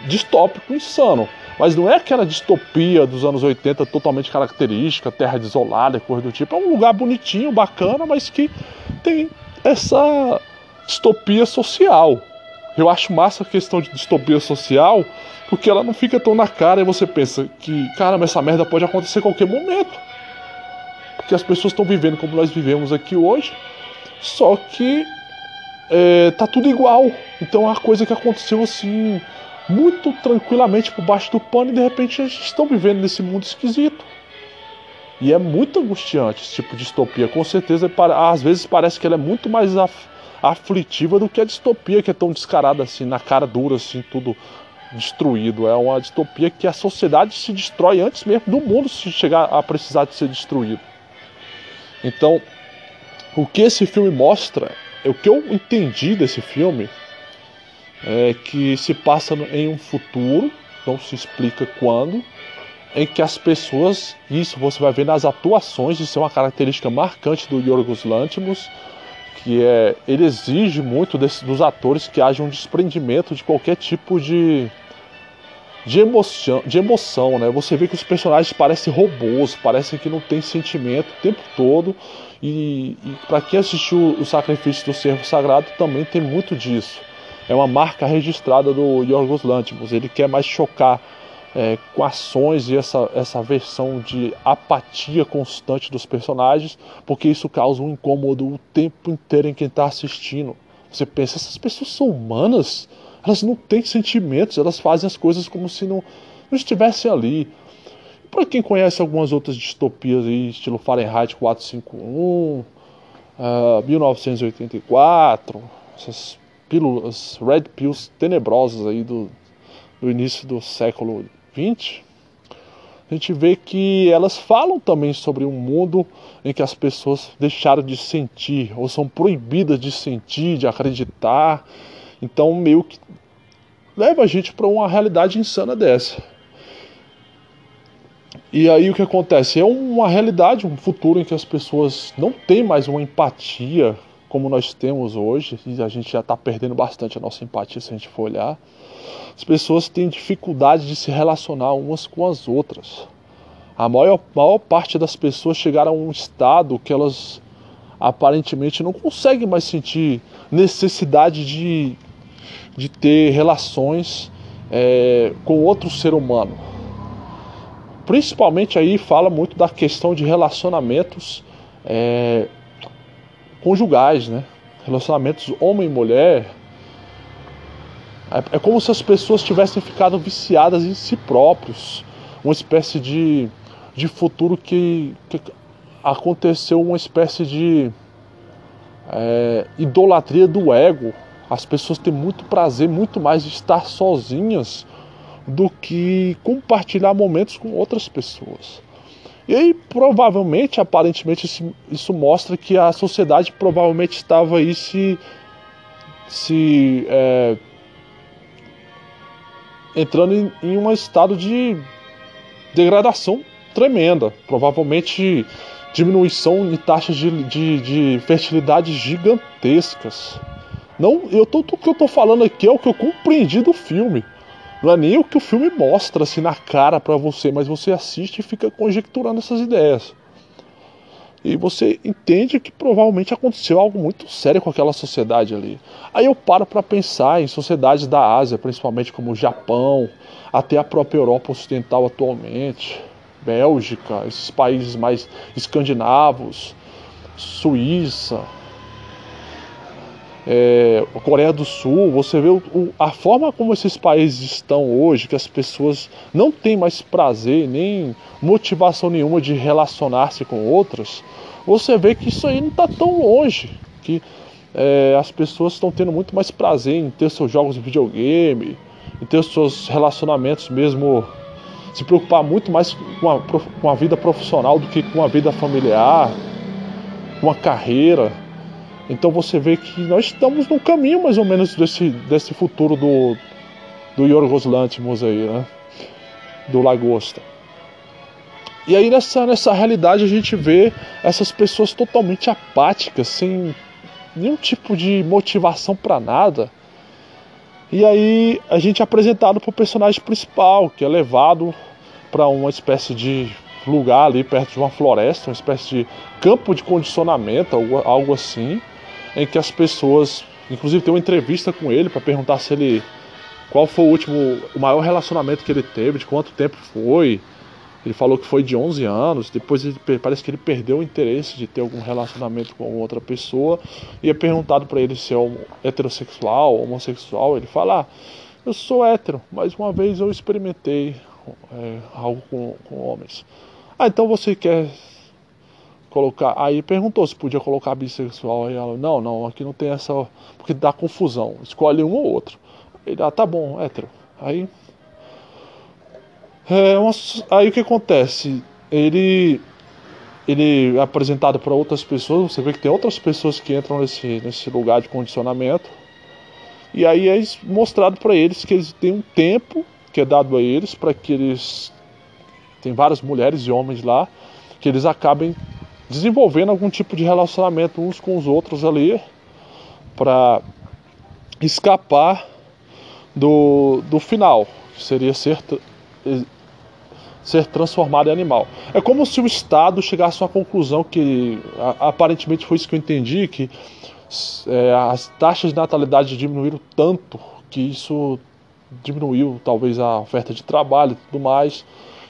distópico, insano. Mas não é aquela distopia dos anos 80 totalmente característica, terra desolada, coisa do tipo. É um lugar bonitinho, bacana, mas que tem essa distopia social. Eu acho massa a questão de distopia social, porque ela não fica tão na cara e você pensa que, caramba, essa merda pode acontecer a qualquer momento. Porque as pessoas estão vivendo como nós vivemos aqui hoje, só que é, tá tudo igual. Então é uma coisa que aconteceu assim, muito tranquilamente por baixo do pano e de repente eles estão vivendo nesse mundo esquisito. E é muito angustiante esse tipo de distopia. Com certeza, às vezes parece que ela é muito mais af aflitiva do que a distopia que é tão descarada assim, na cara dura, assim, tudo destruído. É uma distopia que a sociedade se destrói antes mesmo do mundo se chegar a precisar de ser destruído. Então, o que esse filme mostra, o que eu entendi desse filme, é que se passa em um futuro, não se explica quando, em que as pessoas, isso você vai ver nas atuações, isso é uma característica marcante do Yorgos Lanthimos, que é ele exige muito desse, dos atores que haja um desprendimento de qualquer tipo de de emoção, de emoção, né? Você vê que os personagens parecem robôs, parecem que não tem sentimento o tempo todo. E, e para quem assistiu o Sacrifício do Servo Sagrado também tem muito disso. É uma marca registrada do Yorgos Lanthimos. Ele quer mais chocar é, com ações e essa, essa versão de apatia constante dos personagens, porque isso causa um incômodo o tempo inteiro em quem está assistindo. Você pensa, essas pessoas são humanas? Elas não têm sentimentos, elas fazem as coisas como se não, não estivessem ali. Para quem conhece algumas outras distopias aí, estilo Fahrenheit 451, uh, 1984, essas pílulas, red pills tenebrosas aí do, do início do século 20, a gente vê que elas falam também sobre um mundo em que as pessoas deixaram de sentir ou são proibidas de sentir, de acreditar. Então, meio que leva a gente para uma realidade insana dessa. E aí o que acontece? É uma realidade, um futuro em que as pessoas não têm mais uma empatia como nós temos hoje, e a gente já está perdendo bastante a nossa empatia se a gente for olhar. As pessoas têm dificuldade de se relacionar umas com as outras. A maior, maior parte das pessoas chegaram a um estado que elas aparentemente não conseguem mais sentir necessidade de, de ter relações é, com outro ser humano. Principalmente aí fala muito da questão de relacionamentos é, conjugais, né? Relacionamentos homem e mulher, é, é como se as pessoas tivessem ficado viciadas em si próprios. Uma espécie de, de futuro que, que aconteceu uma espécie de é, idolatria do ego. As pessoas têm muito prazer, muito mais de estar sozinhas do que compartilhar momentos com outras pessoas. E aí, provavelmente, aparentemente, isso, mostra que a sociedade provavelmente estava aí se, se é, entrando em, em um estado de degradação tremenda. Provavelmente diminuição em taxas de, de, de fertilidade gigantescas. Não, eu tô, o que eu tô falando aqui é o que eu compreendi do filme. Não é nem o que o filme mostra assim na cara para você, mas você assiste e fica conjecturando essas ideias. E você entende que provavelmente aconteceu algo muito sério com aquela sociedade ali. Aí eu paro para pensar em sociedades da Ásia, principalmente como o Japão, até a própria Europa Ocidental atualmente, Bélgica, esses países mais escandinavos, Suíça, é, Coreia do Sul, você vê o, o, a forma como esses países estão hoje, que as pessoas não têm mais prazer nem motivação nenhuma de relacionar-se com outras, você vê que isso aí não está tão longe, que é, as pessoas estão tendo muito mais prazer em ter seus jogos de videogame, em ter seus relacionamentos mesmo, se preocupar muito mais com a, com a vida profissional do que com a vida familiar, com a carreira. Então você vê que nós estamos no caminho mais ou menos desse, desse futuro do, do Yorgos Lanthimos aí, né? Do Lagosta. E aí nessa, nessa realidade a gente vê essas pessoas totalmente apáticas, sem nenhum tipo de motivação para nada. E aí a gente é apresentado para o personagem principal, que é levado para uma espécie de lugar ali perto de uma floresta, uma espécie de campo de condicionamento, algo, algo assim em que as pessoas, inclusive tem uma entrevista com ele para perguntar se ele qual foi o último, o maior relacionamento que ele teve, de quanto tempo foi. Ele falou que foi de 11 anos, depois ele, parece que ele perdeu o interesse de ter algum relacionamento com outra pessoa. E é perguntado para ele se é heterossexual, homossexual. Ele fala: ah, Eu sou hétero, mas uma vez eu experimentei é, algo com, com homens. Ah, então você quer colocar. Aí perguntou se podia colocar bissexual. Aí ela, não, não, aqui não tem essa. Porque dá confusão. Escolhe um ou outro. Ele, ah, tá bom, hétero. Aí. É uma, aí o que acontece? Ele. Ele é apresentado para outras pessoas. Você vê que tem outras pessoas que entram nesse, nesse lugar de condicionamento. E aí é mostrado para eles que eles têm um tempo que é dado a eles para que eles. Tem várias mulheres e homens lá que eles acabem desenvolvendo algum tipo de relacionamento uns com os outros ali para escapar do, do final, que seria ser, ser transformado em animal. É como se o Estado chegasse a uma conclusão que aparentemente foi isso que eu entendi, que é, as taxas de natalidade diminuíram tanto que isso diminuiu talvez a oferta de trabalho e tudo mais,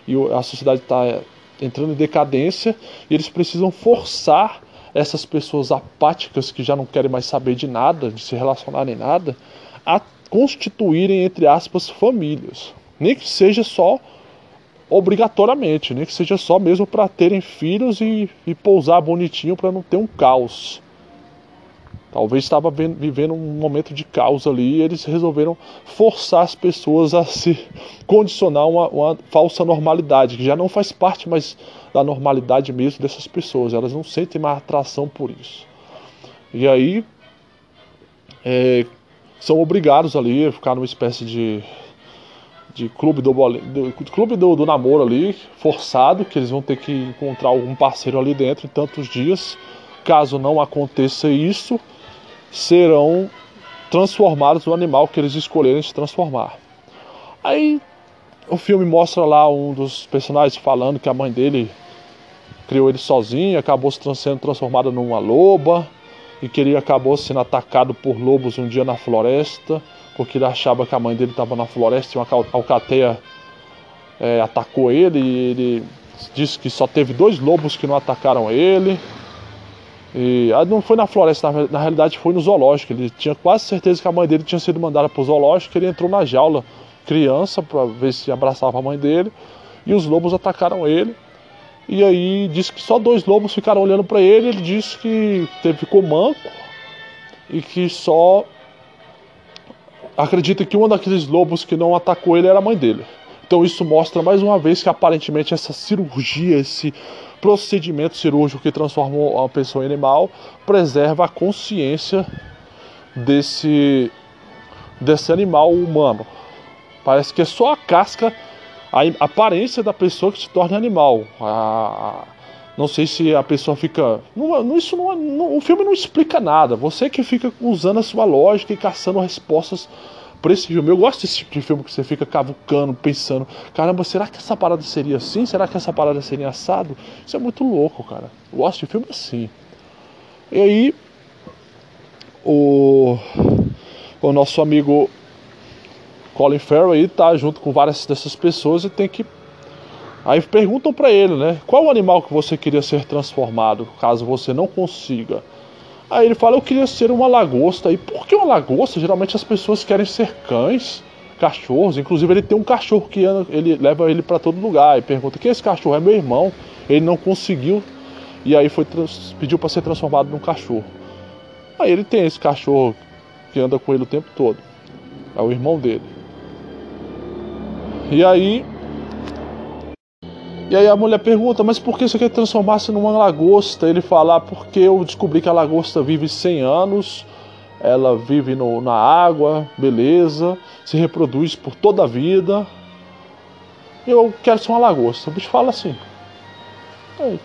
e a sociedade está entrando em decadência e eles precisam forçar essas pessoas apáticas que já não querem mais saber de nada, de se relacionar nem nada, a constituírem, entre aspas, famílias. Nem que seja só obrigatoriamente, nem que seja só mesmo para terem filhos e, e pousar bonitinho para não ter um caos. Talvez estava vivendo um momento de caos ali e eles resolveram forçar as pessoas a se condicionar uma, uma falsa normalidade, que já não faz parte mais da normalidade mesmo dessas pessoas. Elas não sentem mais atração por isso. E aí é, são obrigados ali a ficar numa espécie de, de clube, do, do clube do, do namoro ali, forçado, que eles vão ter que encontrar algum parceiro ali dentro em tantos dias. Caso não aconteça isso, serão transformados no animal que eles escolherem se transformar. Aí o filme mostra lá um dos personagens falando que a mãe dele criou ele sozinho, acabou sendo transformada numa loba e que ele acabou sendo atacado por lobos um dia na floresta, porque ele achava que a mãe dele estava na floresta e uma alcateia é, atacou ele e ele disse que só teve dois lobos que não atacaram ele e ah, não foi na floresta, na, na, realidade foi no zoológico. Ele tinha quase certeza que a mãe dele tinha sido mandada para o zoológico. Ele entrou na jaula, criança, para ver se abraçava a mãe dele. E os lobos atacaram ele. E aí disse que só dois lobos ficaram olhando para ele. Ele disse que teve, ficou manco e que só acredita que um daqueles lobos que não atacou ele era a mãe dele. Então isso mostra mais uma vez que aparentemente essa cirurgia, esse procedimento cirúrgico que transformou a pessoa em animal preserva a consciência desse, desse animal humano. Parece que é só a casca, a aparência da pessoa que se torna animal. A, não sei se a pessoa fica. Não, isso não, não, o filme não explica nada. Você que fica usando a sua lógica e caçando respostas por esse filme. Eu gosto desse tipo de filme que você fica cavucando, pensando: caramba, será que essa parada seria assim? Será que essa parada seria assado? Isso é muito louco, cara. Eu gosto de filme assim. E aí, o, o nosso amigo Colin Farrell aí tá junto com várias dessas pessoas e tem que Aí perguntam para ele, né? Qual o animal que você queria ser transformado, caso você não consiga? Aí ele fala: Eu queria ser uma lagosta. E por que uma lagosta? Geralmente as pessoas querem ser cães, cachorros. Inclusive ele tem um cachorro que ele leva ele para todo lugar. E pergunta: Quem é esse cachorro? É meu irmão. Ele não conseguiu. E aí foi pediu para ser transformado num cachorro. Aí ele tem esse cachorro que anda com ele o tempo todo. É o irmão dele. E aí e aí a mulher pergunta, mas por que você quer transformar-se numa lagosta? Ele fala, ah, porque eu descobri que a lagosta vive 100 anos, ela vive no, na água, beleza, se reproduz por toda a vida. Eu quero ser uma lagosta. O bicho fala assim.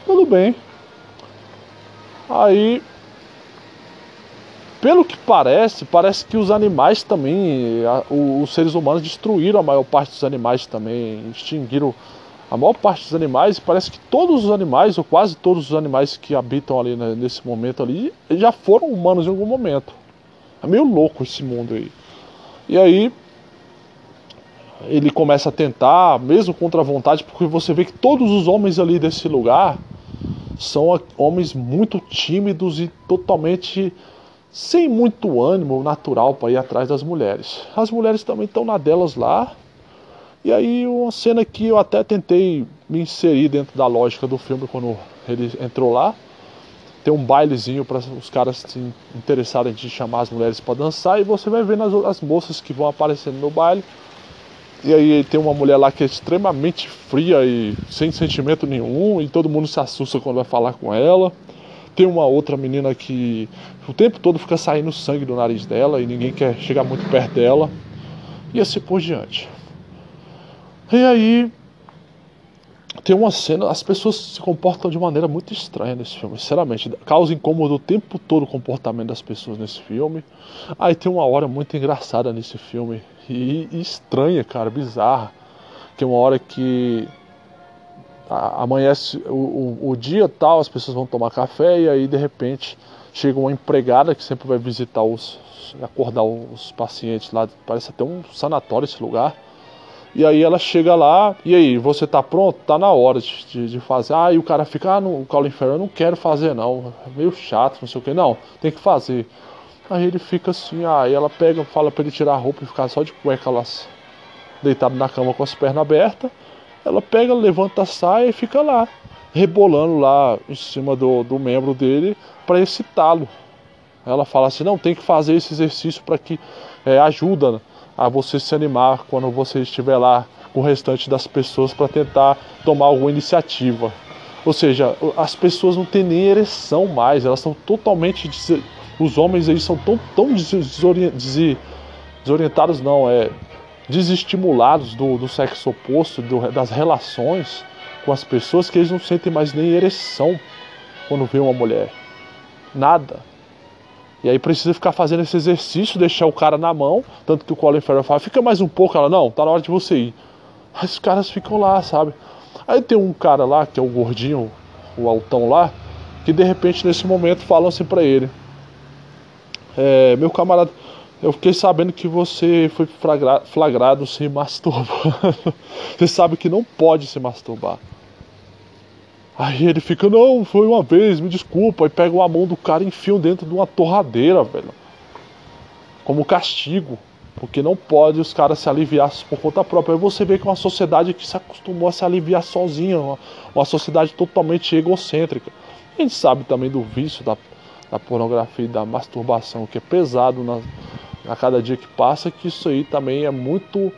Tudo bem. Aí, pelo que parece, parece que os animais também, os seres humanos destruíram a maior parte dos animais também, extinguiram a maior parte dos animais, parece que todos os animais, ou quase todos os animais que habitam ali né, nesse momento ali, já foram humanos em algum momento. É meio louco esse mundo aí. E aí ele começa a tentar, mesmo contra a vontade, porque você vê que todos os homens ali desse lugar são homens muito tímidos e totalmente sem muito ânimo natural para ir atrás das mulheres. As mulheres também estão na delas lá, e aí uma cena que eu até tentei me inserir dentro da lógica do filme quando ele entrou lá. Tem um bailezinho para os caras se interessarem de chamar as mulheres para dançar e você vai vendo as, as moças que vão aparecendo no baile. E aí tem uma mulher lá que é extremamente fria e sem sentimento nenhum e todo mundo se assusta quando vai falar com ela. Tem uma outra menina que o tempo todo fica saindo sangue do nariz dela e ninguém quer chegar muito perto dela. E assim por diante. E aí tem uma cena, as pessoas se comportam de maneira muito estranha nesse filme, sinceramente. Causa incômodo o tempo todo o comportamento das pessoas nesse filme. Aí tem uma hora muito engraçada nesse filme. E, e estranha, cara, bizarra. É uma hora que amanhece o, o, o, dia tal, as pessoas vão tomar café e aí de repente chega uma empregada que sempre vai visitar os. acordar os pacientes lá. Parece até um sanatório esse lugar. E aí ela chega lá, e aí, você tá pronto? Tá na hora de, de, fazer. Ah, e o cara fica, ah, no, o Colin Farrell, eu não quero fazer não, é meio chato, não sei o que. Não, tem que fazer. Aí ele fica assim, aí ela pega, fala pra ele tirar a roupa e ficar só de cueca lá, deitado na cama com as pernas abertas. Ela pega, levanta a saia e fica lá, rebolando lá em cima do, do membro dele para excitá-lo. Ela fala assim, não, tem que fazer esse exercício para que é, ajuda a você se animar quando você estiver lá com o restante das pessoas para tentar tomar alguma iniciativa. Ou seja, as pessoas não têm nem ereção mais, elas são totalmente. Os homens aí são tão, tão desorientados, não, é desestimulados do, do sexo oposto, do, das relações com as pessoas, que eles não sentem mais nem ereção quando vê uma mulher. Nada. E aí precisa ficar fazendo esse exercício, deixar o cara na mão. Tanto que o Colin Farrell fala, fica mais um pouco. Ela, não, tá na hora de você ir. Aí os caras ficam lá, sabe? Aí tem um cara lá, que é o gordinho, o altão lá, que de repente nesse momento falam assim pra ele. É, meu camarada, eu fiquei sabendo que você foi flagrado se masturbando. você sabe que não pode se masturbar. Aí ele fica, não, foi uma vez, me desculpa. Aí pega a mão do cara e enfia dentro de uma torradeira, velho. Como castigo. Porque não pode os caras se aliviar por conta própria. Aí você vê que é uma sociedade que se acostumou a se aliviar sozinha. Uma, uma sociedade totalmente egocêntrica. A gente sabe também do vício da, da pornografia e da masturbação, que é pesado na, a cada dia que passa, que isso aí também é muito.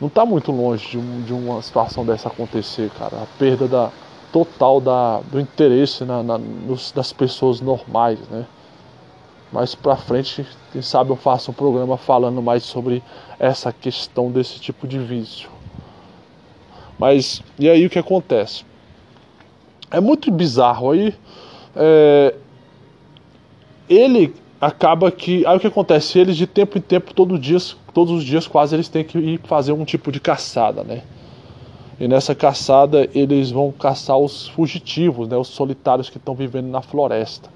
Não está muito longe de, de uma situação dessa acontecer, cara. A perda da, total da, do interesse na, na, nos, das pessoas normais, né? Mais pra frente, quem sabe eu faço um programa falando mais sobre essa questão desse tipo de vício. Mas, e aí o que acontece? É muito bizarro aí. É, ele acaba que. Aí o que acontece? Eles de tempo em tempo, todo dia, todos os dias quase, eles têm que ir fazer um tipo de caçada, né? E nessa caçada eles vão caçar os fugitivos, né? Os solitários que estão vivendo na floresta.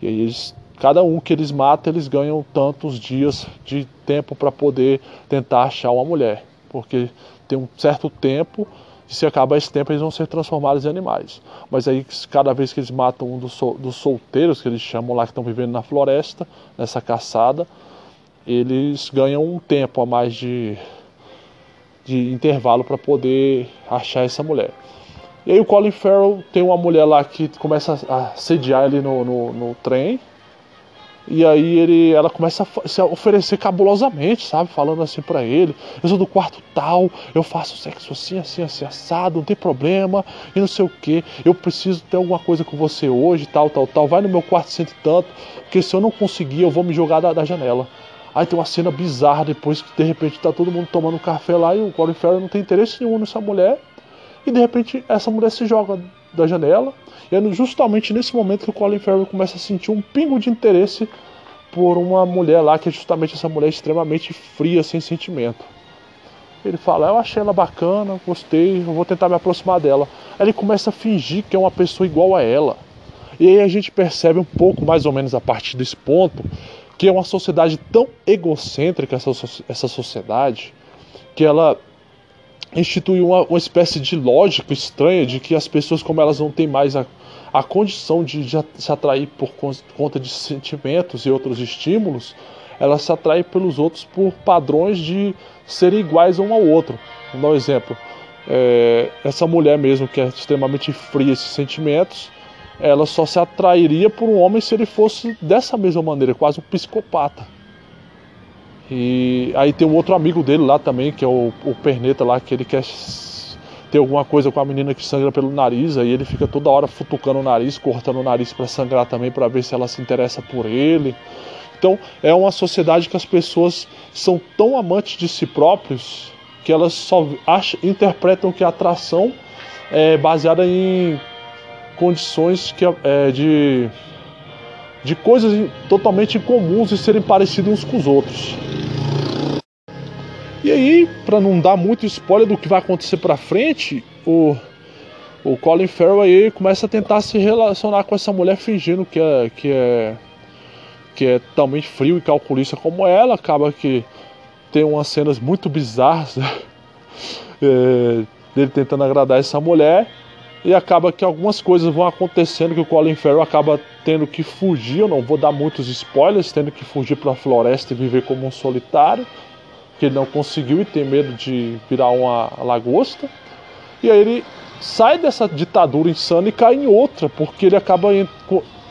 E aí eles, cada um que eles matam, eles ganham tantos dias de tempo para poder tentar achar uma mulher. Porque tem um certo tempo e se acabar esse tempo eles vão ser transformados em animais. Mas aí cada vez que eles matam um dos, sol, dos solteiros, que eles chamam lá, que estão vivendo na floresta, nessa caçada, eles ganham um tempo a mais de, de intervalo para poder achar essa mulher. E aí o Colin Farrell tem uma mulher lá que começa a sediar ele no, no, no trem e aí ele, ela começa a se oferecer cabulosamente, sabe? Falando assim para ele: Eu sou do quarto tal, eu faço sexo assim, assim, assim, assado, não tem problema, e não sei o que. Eu preciso ter alguma coisa com você hoje, tal, tal, tal. Vai no meu quarto cento e tanto, porque se eu não conseguir, eu vou me jogar da, da janela. Aí tem uma cena bizarra depois que de repente tá todo mundo tomando café lá e o Colin Farrell não tem interesse nenhum nessa mulher. E de repente essa mulher se joga da janela. E é justamente nesse momento que o Colin Farrell começa a sentir um pingo de interesse por uma mulher lá, que é justamente essa mulher extremamente fria, sem sentimento. Ele fala, eu achei ela bacana, gostei, eu vou tentar me aproximar dela. Aí ele começa a fingir que é uma pessoa igual a ela. E aí a gente percebe um pouco, mais ou menos a partir desse ponto, que é uma sociedade tão egocêntrica, essa, essa sociedade, que ela instituiu uma, uma espécie de lógica estranha de que as pessoas, como elas não têm mais a, a condição de, de se atrair por conta de sentimentos e outros estímulos, elas se atraem pelos outros por padrões de serem iguais um ao outro. Vou dar um exemplo. É, essa mulher mesmo que é extremamente fria esses sentimentos, ela só se atrairia por um homem se ele fosse dessa mesma maneira, quase um psicopata. E aí tem um outro amigo dele lá também, que é o, o Perneta lá, que ele quer ter alguma coisa com a menina que sangra pelo nariz, aí ele fica toda hora futucando o nariz, cortando o nariz para sangrar também, para ver se ela se interessa por ele. Então é uma sociedade que as pessoas são tão amantes de si próprios que elas só acham, interpretam que a atração é baseada em condições que, é, de de coisas totalmente incomuns e serem parecidos uns com os outros. E aí, para não dar muito spoiler do que vai acontecer para frente, o, o Colin Farrell aí começa a tentar se relacionar com essa mulher fingindo que é que é que é também frio e calculista como ela, acaba que tem umas cenas muito bizarras né? é, dele tentando agradar essa mulher e acaba que algumas coisas vão acontecendo que o Colin Farrell acaba tendo que fugir, eu não vou dar muitos spoilers, tendo que fugir para a floresta e viver como um solitário, que ele não conseguiu e tem medo de virar uma lagosta. E aí ele sai dessa ditadura insana e cai em outra, porque ele acaba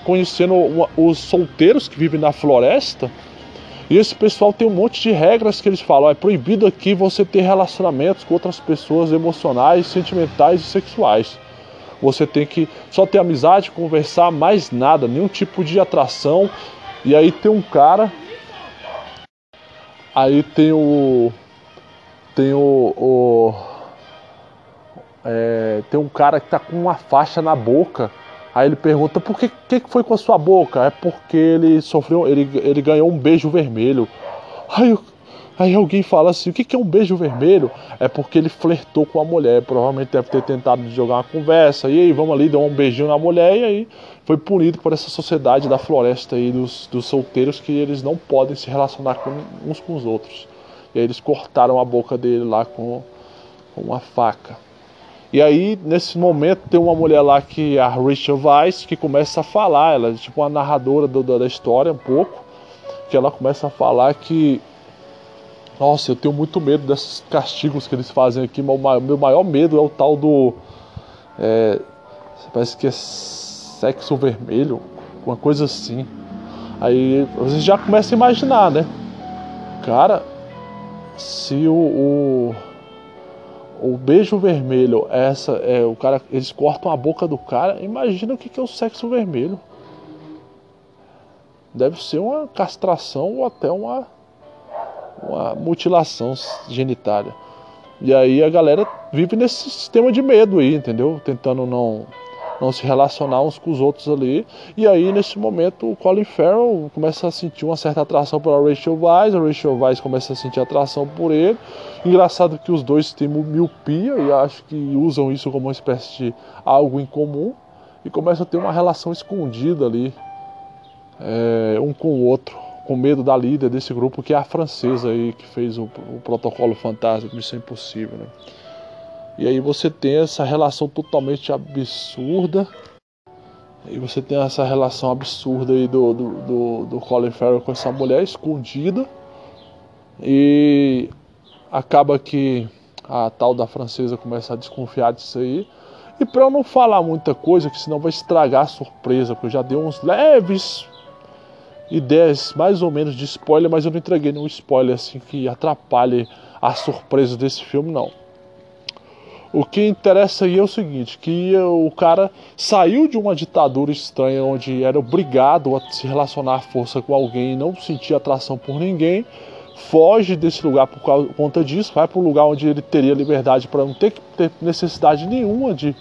conhecendo os solteiros que vivem na floresta. E esse pessoal tem um monte de regras que eles falam: é proibido aqui você ter relacionamentos com outras pessoas emocionais, sentimentais e sexuais. Você tem que só ter amizade, conversar, mais nada, nenhum tipo de atração. E aí tem um cara. Aí tem o. Tem o. o é, tem um cara que tá com uma faixa na boca. Aí ele pergunta por que, que foi com a sua boca? É porque ele sofreu, ele, ele ganhou um beijo vermelho. Aí o Aí alguém fala assim: o que é um beijo vermelho? É porque ele flertou com a mulher. Provavelmente deve ter tentado jogar uma conversa. E aí, vamos ali, deu um beijinho na mulher. E aí foi punido por essa sociedade da floresta aí dos, dos solteiros que eles não podem se relacionar com, uns com os outros. E aí eles cortaram a boca dele lá com, com uma faca. E aí, nesse momento, tem uma mulher lá que é a Rachel Weisz, que começa a falar, ela é tipo uma narradora do, da história um pouco, que ela começa a falar que nossa, eu tenho muito medo desses castigos que eles fazem aqui. Meu, maior medo é o tal do. É, parece que é sexo vermelho, uma coisa assim. Aí você já começa a imaginar, né? Cara, se o, o, o beijo vermelho essa é o cara eles cortam a boca do cara, imagina o que, que é o sexo vermelho. Deve ser uma castração ou até uma uma mutilação genitália. E aí a galera vive nesse sistema de medo aí, entendeu? Tentando não não se relacionar uns com os outros ali. E aí, nesse momento, o Colin Farrell começa a sentir uma certa atração pela Rachel Weisz, a Rachel Weisz começa a sentir atração por ele. Engraçado que os dois têm miopia e acho que usam isso como uma espécie de algo em comum e começam a ter uma relação escondida ali, é, um com o outro, com medo da líder desse grupo, que é a francesa aí, que fez o, o protocolo fantasma, Missão Impossível, né? E aí você tem essa relação totalmente absurda. E você tem essa relação absurda aí do, do, do, do Colin Farrell com essa mulher escondida. E acaba que a tal da francesa começa a desconfiar disso aí. E para eu não falar muita coisa, que senão vai estragar a surpresa, porque eu já dei uns leves ideias mais ou menos de spoiler, mas eu não entreguei nenhum spoiler assim que atrapalhe a surpresa desse filme não. O que interessa aí é o seguinte, que o cara saiu de uma ditadura estranha onde era obrigado a se relacionar à força com alguém e não sentia atração por ninguém, foge desse lugar por conta disso, vai para um lugar onde ele teria liberdade para não ter ter necessidade nenhuma de,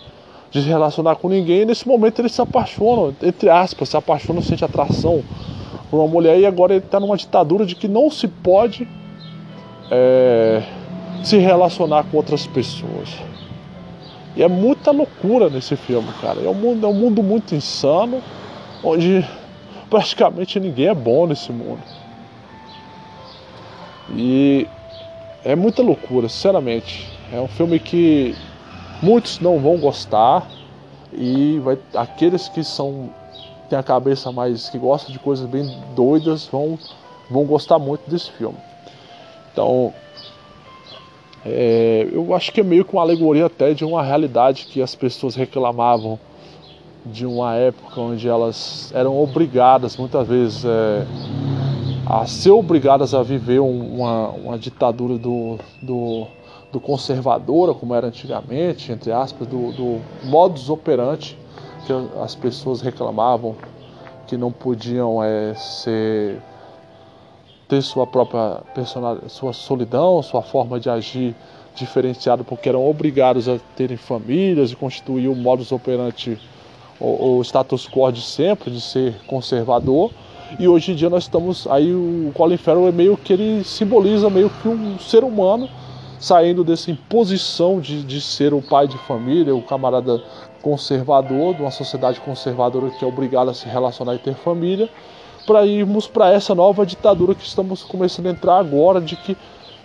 de se relacionar com ninguém, e nesse momento ele se apaixona, entre aspas, se apaixona, sente atração por uma mulher e agora ele está numa ditadura de que não se pode é, se relacionar com outras pessoas. E é muita loucura nesse filme, cara. É um mundo, é um mundo muito insano, onde praticamente ninguém é bom nesse mundo. E é muita loucura, sinceramente. É um filme que muitos não vão gostar e vai, aqueles que são têm a cabeça mais que gostam de coisas bem doidas vão vão gostar muito desse filme. Então, é, eu acho que é meio que uma alegoria até de uma realidade que as pessoas reclamavam de uma época onde elas eram obrigadas muitas vezes é, a ser obrigadas a viver uma, uma ditadura do, do, do, conservadora, como era antigamente, entre aspas, do, do modus operandi que as pessoas reclamavam que não podiam é, ser ter sua própria personalidade, sua solidão, sua forma de agir diferenciada, porque eram obrigados a terem famílias e constituir o modus operandi, o, o status quo de sempre, de ser conservador. E hoje em dia nós estamos. Aí o Colin Farrell é meio que ele simboliza meio que um ser humano saindo dessa imposição de, de ser o pai de família, o camarada conservador, de uma sociedade conservadora que é obrigada a se relacionar e ter família, para irmos para essa nova ditadura que estamos começando a entrar agora, de que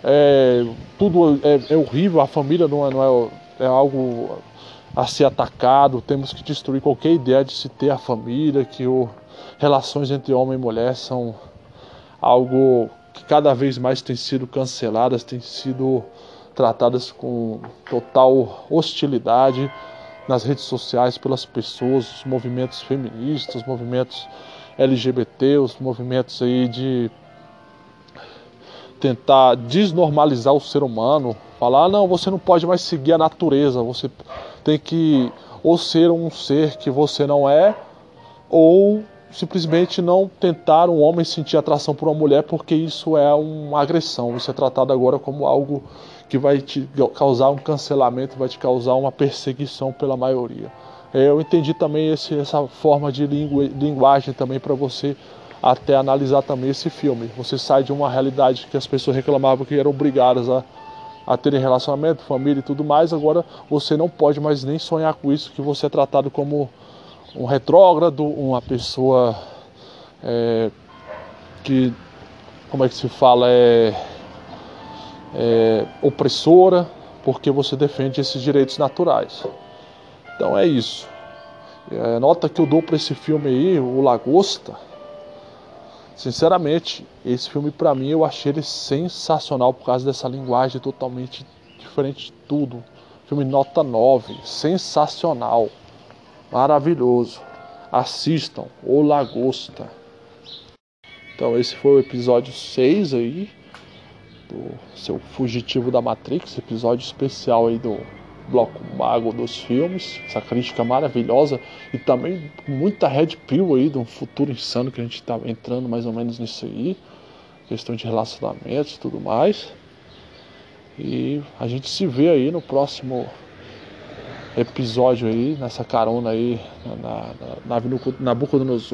é, tudo é, é, horrível, a família não é, não é, é algo a ser atacado, temos que destruir qualquer ideia de se ter a família, que o, relações entre homem e mulher são algo que cada vez mais tem sido canceladas, tem sido tratadas com total hostilidade nas redes sociais pelas pessoas, os movimentos feministas, os movimentos LGBT, os movimentos aí de tentar desnormalizar o ser humano, falar, ah, não, você não pode mais seguir a natureza, você tem que ou ser um ser que você não é, ou simplesmente não tentar um homem sentir atração por uma mulher, porque isso é uma agressão, isso é tratado agora como algo que vai te causar um cancelamento, vai te causar uma perseguição pela maioria. É, eu entendi também esse, essa forma de lingu, linguagem também para você até analisar também esse filme. Você sai de uma realidade que as pessoas reclamavam que eram obrigadas a, a terem relacionamento, família e tudo mais, agora você não pode mais nem sonhar com isso, que você é tratado como um retrógrado, uma pessoa é, que, como é que se fala, é, é opressora, porque você defende esses direitos naturais. Então é isso. É, nota que eu dou para esse filme aí, o Lagosta. Sinceramente, esse filme para mim eu achei ele sensacional por causa dessa linguagem totalmente diferente de tudo. Filme nota 9, sensacional, maravilhoso. Assistam, O Lagosta. Então esse foi o episódio 6 aí do seu Fugitivo da Matrix, episódio especial aí do bloco mago dos filmes, essa crítica maravilhosa e também muita red pill aí de um futuro insano que a gente está entrando mais ou menos nisso aí, questão de relacionamentos e tudo mais. E a gente se vê aí no próximo episódio aí, nessa carona aí na, na, na, na Nabucodonosor.